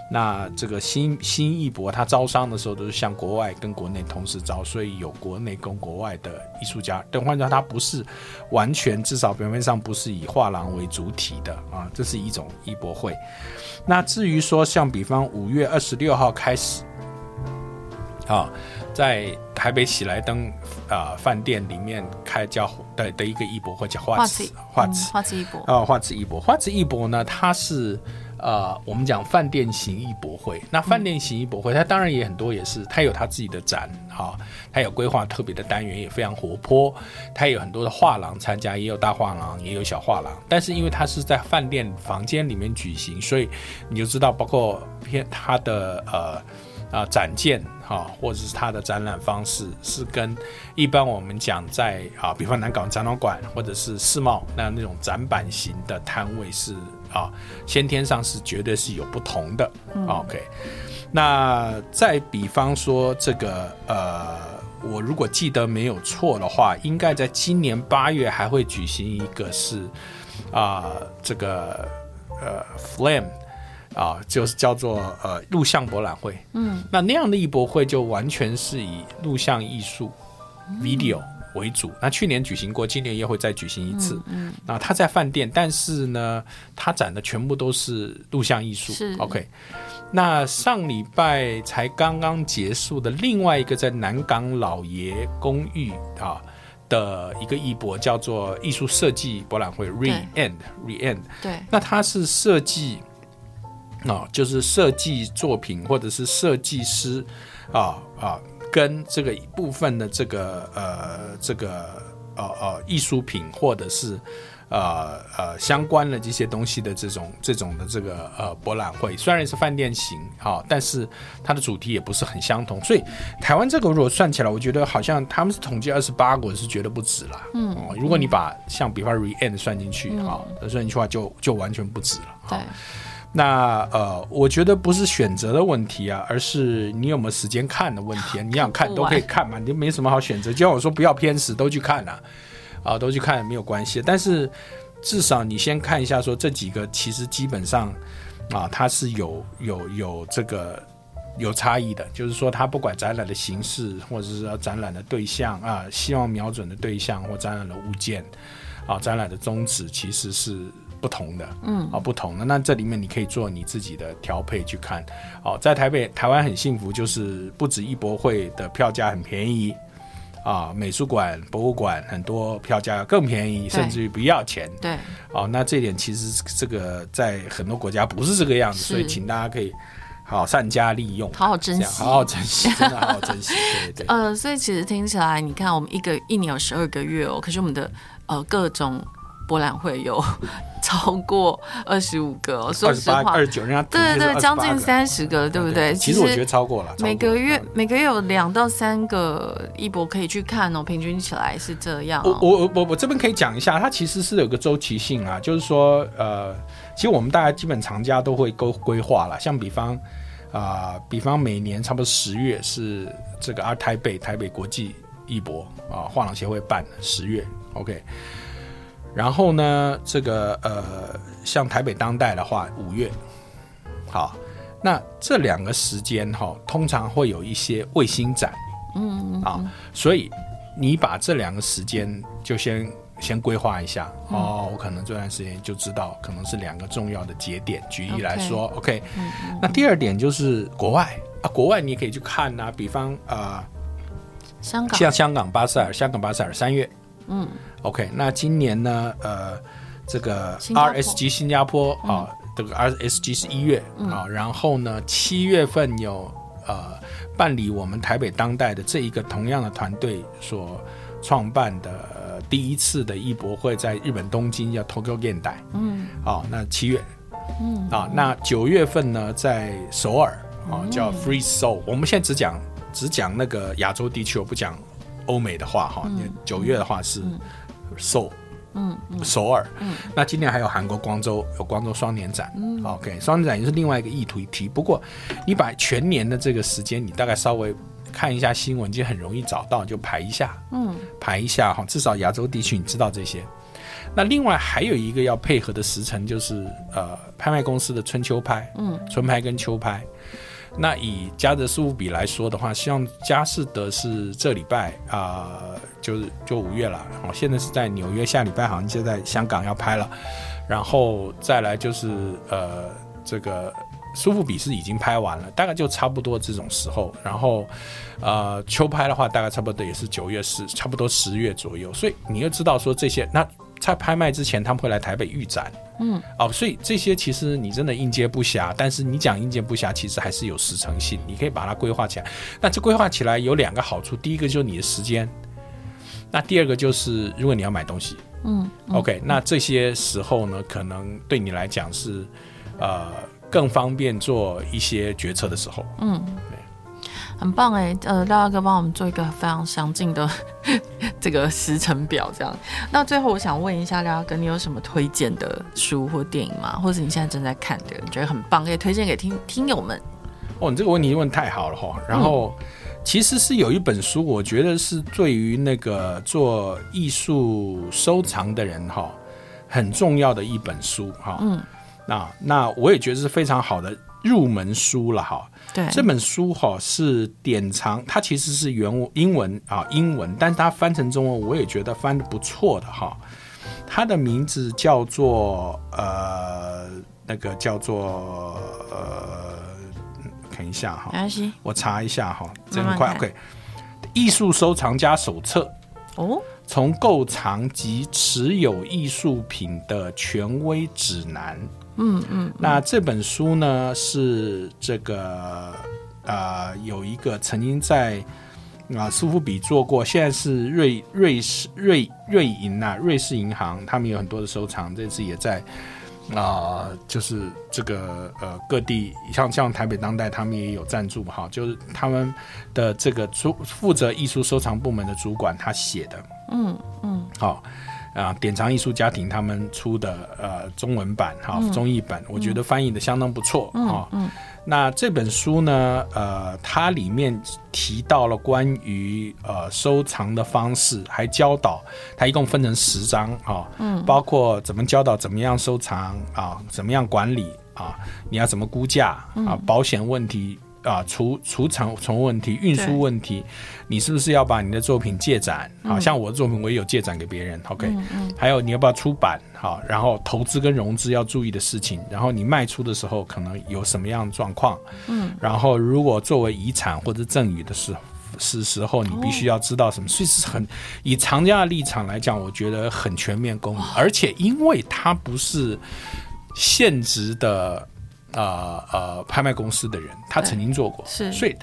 [SPEAKER 2] 那这个新新艺博，他招商的时候都是向国外跟国内同时招，所以有国内跟国外的艺术家。但换句话，他不是完全，至少表面上不是以画廊为主体的啊，这是一种艺博会。那至于说，像比方五月二十六号开始，啊，在台北喜来登啊饭店里面开叫的的一个艺博会，叫画词画词
[SPEAKER 1] 画词艺博
[SPEAKER 2] 啊，画词艺博画词艺博呢，它是。呃，我们讲饭店型艺博会，那饭店型艺博会，它当然也很多，也是它有它自己的展，哈，它有规划特别的单元，也非常活泼，它有很多的画廊参加，也有大画廊，也有小画廊，但是因为它是在饭店房间里面举行，所以你就知道，包括偏它的呃。啊，展件哈，或者是它的展览方式是跟一般我们讲在啊，比方南港展览馆或者是世贸那那种展板型的摊位是啊，先天上是绝对是有不同的。嗯、OK，那再比方说这个呃，我如果记得没有错的话，应该在今年八月还会举行一个是啊，这个呃，Flame。啊，就是叫做呃录像博览会，嗯，那那样的艺博会就完全是以录像艺术、嗯、video 为主。那去年举行过，今年也会再举行一次。嗯，那他在饭店，但是呢，他展的全部都是录像艺术。是 OK。那上礼拜才刚刚结束的另外一个在南港老爷公寓啊的一个艺博，叫做艺术设计博览会 Re-End Re-End。对，那它是设计。啊，就是设计作品或者是设计师，啊啊，跟这个一部分的这个呃这个呃呃艺术品或者是呃呃相关的这些东西的这种这种的这个呃博览会，虽然是饭店型，哈，但是它的主题也不是很相同。所以台湾这个如果算起来，我觉得好像他们是统计二十八个，是觉得不止啦。嗯，如果你把像比方 Re-End 算进去，哈，算进去的话就就完全不止了。对。那呃，我觉得不是选择的问题啊，而是你有没有时间看的问题啊。你想看都可以看嘛，你没什么好选择。就像我说，不要偏食，都去看呐，啊，都去看没有关系。但是至少你先看一下，说这几个其实基本上啊，它是有有有这个有差异的，就是说它不管展览的形式，或者是说展览的对象啊，希望瞄准的对象或展览的物件啊，展览的宗旨其实是不同的，嗯，啊，不同的。那这里面你可以做你自己的调配去看。哦，在台北台湾很幸福，就是不止艺博会的票价很便宜。啊，美术馆、博物馆很多票价更便宜，甚至于不要钱。
[SPEAKER 1] 对，
[SPEAKER 2] 哦，那这点其实这个在很多国家不是这个样子，所以请大家可以好善加利用，
[SPEAKER 1] 好好珍惜，
[SPEAKER 2] 好好珍惜，真的好好珍惜。对对。
[SPEAKER 1] 呃，所以其实听起来，你看我们一个一年有十二个月哦，可是我们的呃各种。博览会有超过二十五个，哦，说实话，
[SPEAKER 2] 二十九，人家
[SPEAKER 1] 对对对，将近三十个，对不对？
[SPEAKER 2] 其实我觉得超过了，
[SPEAKER 1] 每个月每个月有两到三个艺博可以去看哦，平均起来是这样，哦。
[SPEAKER 2] 我我我我这边可以讲一下，它其实是有个周期性啊，就是说呃，其实我们大家基本藏家都会规规划了，像比方啊，呃，比方每年差不多十月是这个啊台北台北国际艺博啊，画廊协会办的十月，OK。然后呢，这个呃，像台北当代的话，五月，好，那这两个时间哈、哦，通常会有一些卫星展，嗯，嗯，啊，所以你把这两个时间就先先规划一下，嗯、哦，我可能这段时间就知道，可能是两个重要的节点。举例来说，OK，, 那第二点就是国外。啊，国外你可以去看呐、啊，比方啊，呃、
[SPEAKER 1] 香港，
[SPEAKER 2] 像香港巴塞尔，香港巴塞尔三月。嗯，OK，那今年呢？呃，这个 RSG 新加坡啊，这个 RSG 是一月啊，然后呢，七月份有呃办理我们台北当代的这一个同样的团队所创办的第一次的艺博会，在日本东京叫 Tokyo Gendai。嗯，好，那七月，嗯啊，那九月份呢，在首尔啊，叫 Free Seoul。我们现在只讲只讲那个亚洲地区，我不讲。欧美的话，哈，九月的话是 Seoul，嗯，首尔，嗯，那今年还有韩国光州有光州双年展，嗯，OK，双年展也是另外一个议题题。不过你把全年的这个时间，你大概稍微看一下新闻，就很容易找到，就排一下，嗯，排一下哈，至少亚洲地区你知道这些。那另外还有一个要配合的时辰，就是呃，拍卖公司的春秋拍，嗯，春拍跟秋拍。那以佳德苏富比来说的话，希望佳士得是这礼拜啊、就是就五月了。然后，现在是在纽约，下礼拜好像就在香港要拍了，然后再来就是呃，这个苏富比是已经拍完了，大概就差不多这种时候。然后呃，秋拍的话，大概差不多也是九月十，差不多十月左右。所以你要知道说这些那。在拍卖之前，他们会来台北预展，嗯，哦，所以这些其实你真的应接不暇。但是你讲应接不暇，其实还是有时程性，你可以把它规划起来。那这规划起来有两个好处，第一个就是你的时间，那第二个就是如果你要买东西，嗯，嗯，OK，那这些时候呢，可能对你来讲是呃更方便做一些决策的时候，嗯。
[SPEAKER 1] 很棒哎，呃，廖大哥帮我们做一个非常详尽的 这个时程表，这样。那最后我想问一下廖大哥，你有什么推荐的书或电影吗？或者你现在正在看的，你觉得很棒，可以推荐给听听友们？
[SPEAKER 2] 哦，你这个问题问太好了哈。然后，嗯、其实是有一本书，我觉得是对于那个做艺术收藏的人哈，很重要的一本书哈。嗯。那那我也觉得是非常好的入门书了哈。对这本书哈是典藏，它其实是原文英文啊英文，但是它翻成中文我也觉得翻的不错的哈。它的名字叫做呃那个叫做呃看一下哈，我查一下哈，这么快 OK。艺术收藏家手册哦，从购藏及持有艺术品的权威指南。嗯嗯，那这本书呢是这个呃有一个曾经在啊苏富比做过，现在是瑞瑞士瑞瑞银呐瑞士银行，他们有很多的收藏，这次也在啊、呃、就是这个呃各地像像台北当代，他们也有赞助哈，就是他们的这个主负责艺术收藏部门的主管他写的，嗯嗯好。啊，典藏艺术家庭他们出的呃中文版哈、嗯、中译本，我觉得翻译的相当不错啊。那这本书呢，呃，它里面提到了关于呃收藏的方式，还教导它一共分成十章啊。嗯，包括怎么教导怎么样收藏啊，怎么样管理啊，你要怎么估价啊，保险问题。啊，储储藏存问题、运输问题，你是不是要把你的作品借展？好、嗯、像我的作品，我也有借展给别人。OK，、嗯嗯、还有你要不要出版？好，然后投资跟融资要注意的事情，然后你卖出的时候可能有什么样的状况？嗯，然后如果作为遗产或者赠与的时候是时候，你必须要知道什么？所以是很以藏家的立场来讲，我觉得很全面公允，而且因为它不是现值的。呃呃，拍卖公司的人，他曾经做过，是，所以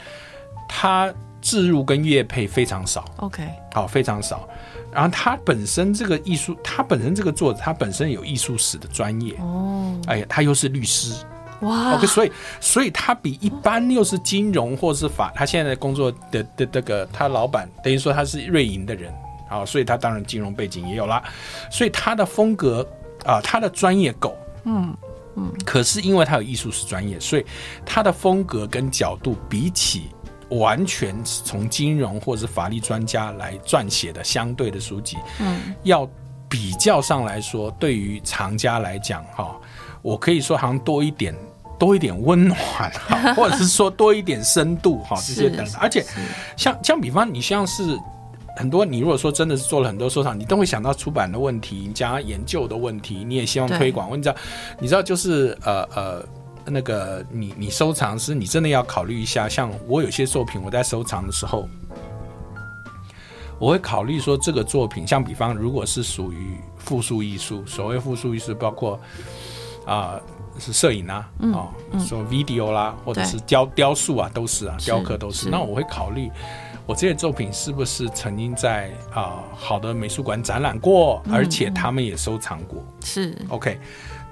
[SPEAKER 2] 他置入跟乐配非常少。
[SPEAKER 1] OK，
[SPEAKER 2] 好，非常少。然后他本身这个艺术，他本身这个作者，他本身有艺术史的专业。哦，哎呀，他又是律师。哇，OK，所以所以他比一般又是金融或是法，他现在工作的的这个他老板等于说他是瑞银的人，啊，所以他当然金融背景也有啦。所以他的风格啊，他的专业够。嗯。嗯，可是因为他有艺术史专业，所以他的风格跟角度比起完全从金融或者法律专家来撰写的相对的书籍，嗯，要比较上来说，对于藏家来讲，哈，我可以说好像多一点，多一点温暖，哈，或者是说多一点深度，哈，这些等等，而且像像比方你像是。很多，你如果说真的是做了很多收藏，你都会想到出版的问题，你加研究的问题，你也希望推广。我你知道，你知道就是呃呃，那个你你收藏是，你真的要考虑一下。像我有些作品，我在收藏的时候，我会考虑说这个作品，像比方如果是属于复数艺术，所谓复数艺术，包括啊、呃、是摄影啊，说 video 啦，或者是雕雕塑啊，都是啊，雕刻都是。那我会考虑。我这些作品是不是曾经在啊、呃、好的美术馆展览过，而且他们也收藏过？是 OK。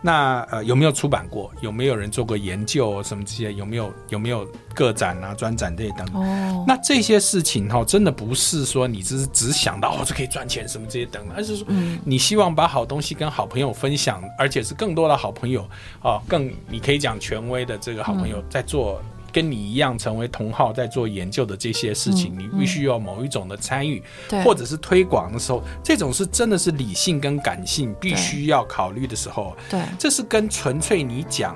[SPEAKER 2] 那呃有没有出版过？有没有人做过研究什么这些？有没有有没有个展啊、专展这些等等？哦，那这些事情哈、哦，真的不是说你只是只想到哦，就可以赚钱什么这些等等，而是说你希望把好东西跟好朋友分享，而且是更多的好朋友啊、哦，更你可以讲权威的这个好朋友在做。跟你一样成为同号在做研究的这些事情，嗯、你必须要某一种的参与，嗯、或者是推广的时候，这种是真的是理性跟感性必须要考虑的时候。对，这是跟纯粹你讲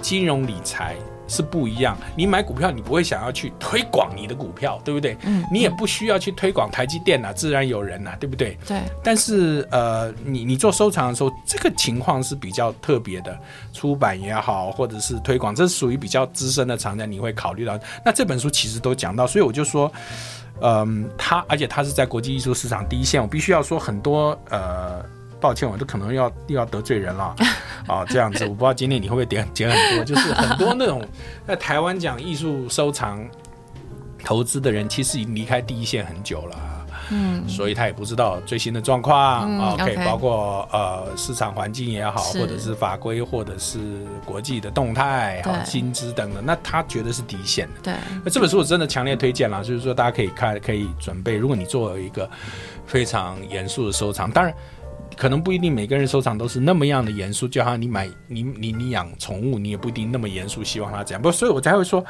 [SPEAKER 2] 金融理财。是不一样。你买股票，你不会想要去推广你的股票，对不对？嗯。你也不需要去推广台积电呐、啊，自然有人呐、啊，对不对？对。但是呃，你你做收藏的时候，这个情况是比较特别的，出版也好，或者是推广，这是属于比较资深的藏家，你会考虑到。那这本书其实都讲到，所以我就说，嗯、呃，他而且他是在国际艺术市场第一线，我必须要说很多呃。抱歉，我都可能要又要得罪人了 啊！这样子，我不知道今天你会不会点点很多，就是很多那种在台湾讲艺术收藏投资的人，其实已经离开第一线很久了，嗯，所以他也不知道最新的状况、嗯、OK，, okay 包括呃市场环境也好，或者是法规，或者是国际的动态、好薪资等等，那他觉得是第一线的。对，那这本书我真的强烈推荐了，就是说大家可以看，可以准备。如果你做一个非常严肃的收藏，当然。可能不一定每个人收藏都是那么样的严肃，就好像你买你你你养宠物，你也不一定那么严肃，希望它怎样。不，所以我才会说，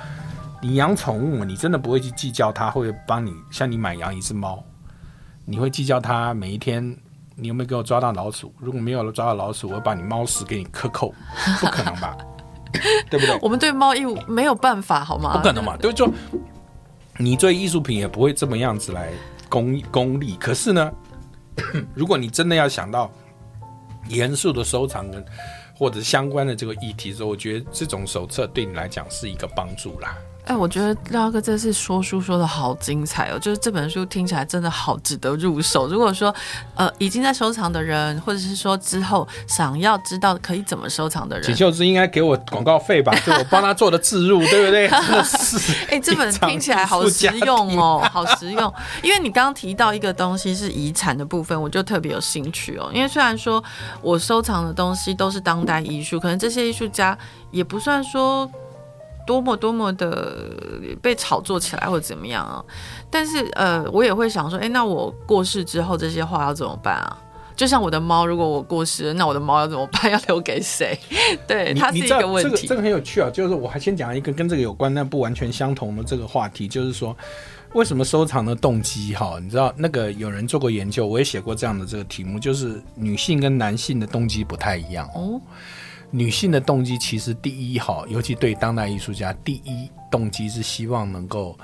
[SPEAKER 2] 你养宠物，你真的不会去计较它会帮你。像你买养一只猫，你会计较它每一天你有没有给我抓到老鼠？如果没有抓到老鼠，我会把你猫屎给你克扣，不可能吧？对不对？
[SPEAKER 1] 我们对猫义务没有办法，好吗？
[SPEAKER 2] 不可能嘛？对，就你对艺术品也不会这么样子来功功利。可是呢？如果你真的要想到严肃的收藏跟或者相关的这个议题的时候，我觉得这种手册对你来讲是一个帮助啦。
[SPEAKER 1] 哎，我觉得廖哥这次说书说的好精彩哦，就是这本书听起来真的好值得入手。如果说呃已经在收藏的人，或者是说之后想要知道可以怎么收藏的人，
[SPEAKER 2] 锦绣织应该给我广告费吧？就我帮他做的置入，对不对？真的是。
[SPEAKER 1] 哎，这本听起来好实用哦，好实用。因为你刚刚提到一个东西是遗产的部分，我就特别有兴趣哦。因为虽然说我收藏的东西都是当代艺术，可能这些艺术家也不算说。多么多么的被炒作起来或者怎么样啊？但是呃，我也会想说，哎，那我过世之后这些话要怎么办啊？就像我的猫，如果我过世了，那我的猫要怎么办？要留给谁？对，它是一个问题。这个
[SPEAKER 2] 这个很有趣啊，就是我还先讲一个跟这个有关但不完全相同的这个话题，就是说为什么收藏的动机哈？你知道那个有人做过研究，我也写过这样的这个题目，就是女性跟男性的动机不太一样哦。女性的动机其实第一哈，尤其对当代艺术家，第一动机是希望能够，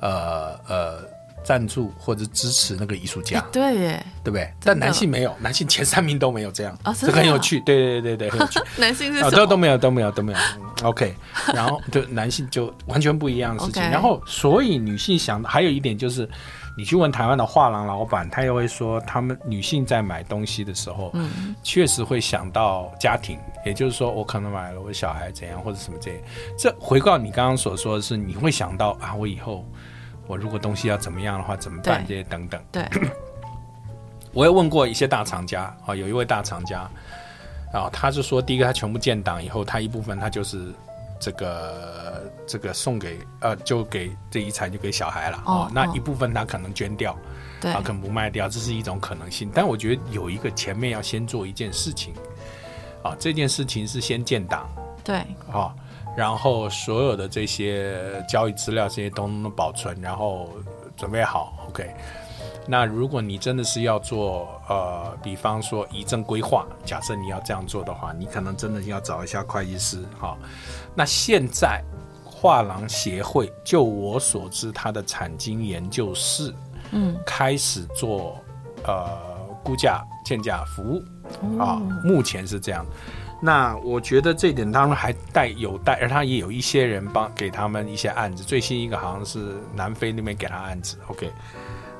[SPEAKER 2] 呃呃。赞助或者支持那个艺术家，
[SPEAKER 1] 对耶，
[SPEAKER 2] 对不对？但男性没有，男性前三名都没有这样，
[SPEAKER 1] 哦、
[SPEAKER 2] 这个很有趣。对对对对，很有趣。
[SPEAKER 1] 男性是
[SPEAKER 2] 都都没有都没有都没有。OK，然后就男性就完全不一样的事情。然后所以女性想的还有一点就是，你去问台湾的画廊老板，他也会说，他们女性在买东西的时候，嗯，确实会想到家庭，也就是说，我可能买了我小孩怎样或者什么这样。这回到你刚刚所说的是，你会想到啊，我以后。我如果东西要怎么样的话，怎么办？这些等等。
[SPEAKER 1] 对，
[SPEAKER 2] 我也问过一些大厂家啊，有一位大厂家啊，他是说，第一个他全部建档以后，他一部分他就是这个这个送给呃，就给这遗产就给小孩了啊、哦，那一部分他可能捐掉，对，啊，可能不卖掉，这是一种可能性。但我觉得有一个前面要先做一件事情啊，这件事情是先建档，
[SPEAKER 1] 对，
[SPEAKER 2] 啊。然后所有的这些交易资料这些都能保存，然后准备好，OK。那如果你真的是要做，呃，比方说遗赠规划，假设你要这样做的话，你可能真的要找一下会计师，哈。那现在画廊协会，就我所知，它的产经研究室，嗯，开始做呃估价鉴价服务，啊，目前是这样。那我觉得这点当然还带有待，而他也有一些人帮给他们一些案子。最新一个好像是南非那边给他案子。OK，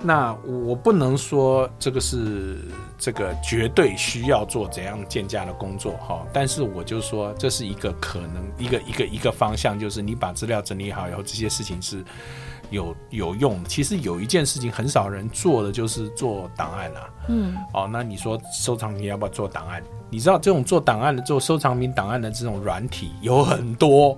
[SPEAKER 2] 那我不能说这个是这个绝对需要做怎样建价的工作哈，但是我就说这是一个可能，一个一个一个方向，就是你把资料整理好以后，这些事情是有有用的。其实有一件事情很少人做的，就是做档案啊。嗯，哦，那你说收藏品要不要做档案？你知道这种做档案的、做收藏品档案的这种软体有很多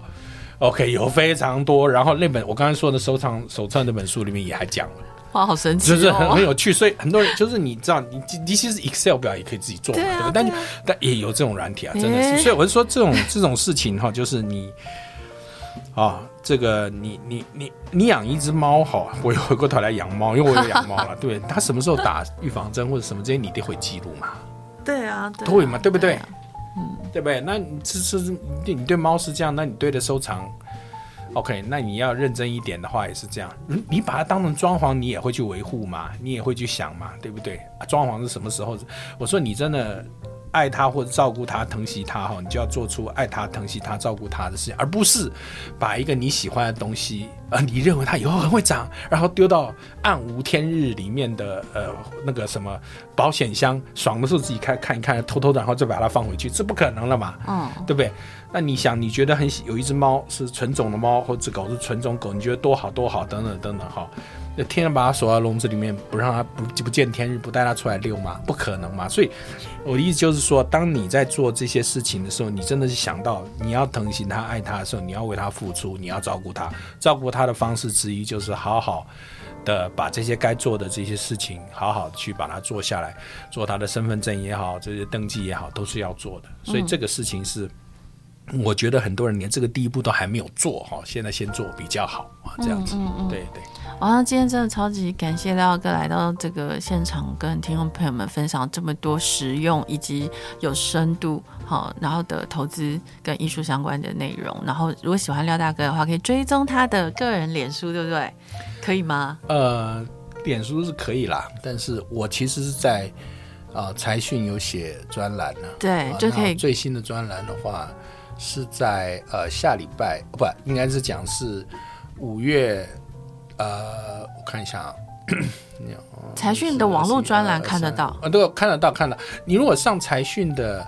[SPEAKER 2] ，OK，有非常多。然后那本我刚才说的收藏手册那本书里面也还讲了，
[SPEAKER 1] 哇，好神奇、哦，
[SPEAKER 2] 就是很很有趣。所以很多人就是你知道，你你其实 Excel 表也可以自己做嘛，对，啊、对不对？但、啊、但也有这种软体啊，真的是。欸、所以我是说，这种这种事情哈，就是你啊、哦，这个你你你你养一只猫哈，我又回过头来养猫，因为我有养猫了，对，它什么时候打预防针或者什么这些，你得会记录嘛。
[SPEAKER 1] 对啊，对，
[SPEAKER 2] 对嘛，对不对？对啊、嗯，对不对？那你这是你对猫是这样，那你对的收藏，OK？那你要认真一点的话也是这样。你把它当成装潢，你也会去维护嘛，你也会去想嘛，对不对？装潢是什么时候？我说你真的。爱他或者照顾他、疼惜他哈，你就要做出爱他、疼惜他、照顾他的事情，而不是把一个你喜欢的东西，呃，你认为它以后很会长，然后丢到暗无天日里面的呃那个什么保险箱，爽的时候自己开看一看，偷偷的然后再把它放回去，这不可能了嘛？嗯，对不对？那你想，你觉得很喜有一只猫是纯种的猫，或者狗是纯种狗，你觉得多好多好，等等等等哈。天天把它锁在笼子里面，不让它不不见天日，不带它出来遛吗？不可能嘛！所以我的意思就是说，当你在做这些事情的时候，你真的是想到你要疼惜它、爱它的时候，你要为它付出，你要照顾它。照顾它的方式之一就是好好的把这些该做的这些事情，好好的去把它做下来，做它的身份证也好，这些登记也好，都是要做的。所以这个事情是。我觉得很多人连这个第一步都还没有做哈，现在先做比较好啊，这样子，嗯嗯嗯对对。
[SPEAKER 1] 哇，那今天真的超级感谢廖哥来到这个现场，跟听众朋友们分享这么多实用以及有深度好，然后的投资跟艺术相关的内容。然后如果喜欢廖大哥的话，可以追踪他的个人脸书，对不对？可以吗？
[SPEAKER 2] 呃，脸书是可以啦，但是我其实是在啊财讯有写专栏呢，
[SPEAKER 1] 对，就可以
[SPEAKER 2] 最新的专栏的话。是在呃下礼拜不应该是讲是五月呃我看一下啊，
[SPEAKER 1] 财讯的网络专栏看得到
[SPEAKER 2] 啊，对看得到看得到。你如果上财讯的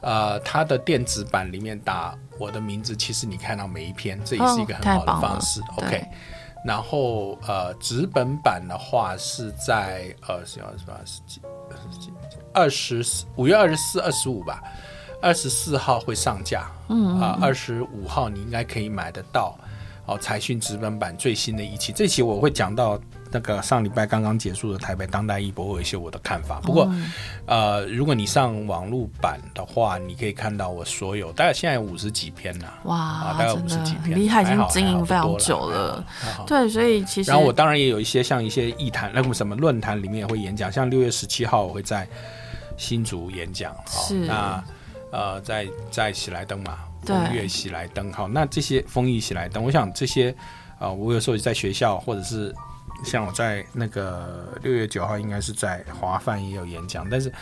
[SPEAKER 2] 呃它的电子版里面打我的名字，其实你看到每一篇，这也是一个很好的方式。哦、OK，然后呃纸本版的话是在呃是二十八、二十几、二十几、二十四五月二十四、二十五吧。二十四号会上架，嗯啊，二十五号你应该可以买得到，哦，财讯纸本版最新的一期，这期我会讲到那个上礼拜刚刚结束的台北当代艺博会，有一些我的看法。不过，嗯、呃，如果你上网络版的话，你可以看到我所有，大概现在有五十几篇了，哇，啊、大概五十几篇，
[SPEAKER 1] 厉害，已经经营非常久了，对，所以其实，
[SPEAKER 2] 然后我当然也有一些像一些艺坛，那个什么论坛里面也会演讲，像六月十七号我会在新竹演讲，好，那。呃，在在喜来登嘛，
[SPEAKER 1] 对
[SPEAKER 2] 风月喜来登，好，那这些风雨喜来登，我想这些啊、呃，我有时候在学校或者是像我在那个六月九号应该是在华范也有演讲，但是。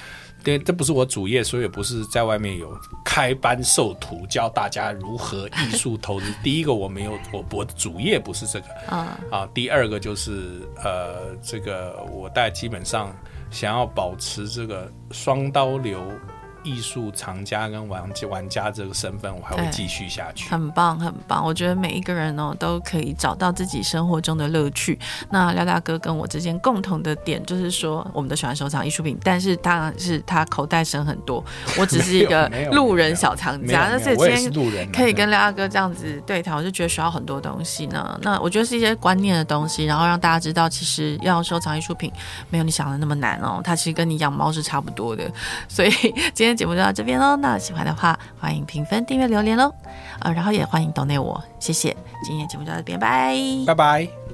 [SPEAKER 2] 对，这不是我主业，所以也不是在外面有开班授徒教大家如何艺术投资。第一个我没有，我我的主业不是这个啊啊。第二个就是呃，这个我大概基本上想要保持这个双刀流。艺术藏家跟玩玩家这个身份，我还会继续下去。
[SPEAKER 1] 很棒，很棒。我觉得每一个人哦，都可以找到自己生活中的乐趣。那廖大哥跟我之间共同的点，就是说，我们都喜欢收藏艺术品，但是当然是他口袋深很多。我只是一个路人小藏家。那所以今天可以跟廖大哥这样子对谈，我就觉得学到很多东西呢。那我觉得是一些观念的东西，然后让大家知道，其实要收藏艺术品，没有你想的那么难哦。它其实跟你养猫是差不多的。所以今天。节目就到这边喽，那喜欢的话欢迎评分、订阅、留言喽，呃，然后也欢迎 d o 我，谢谢。今天节目就到这边，拜拜，
[SPEAKER 2] 拜拜。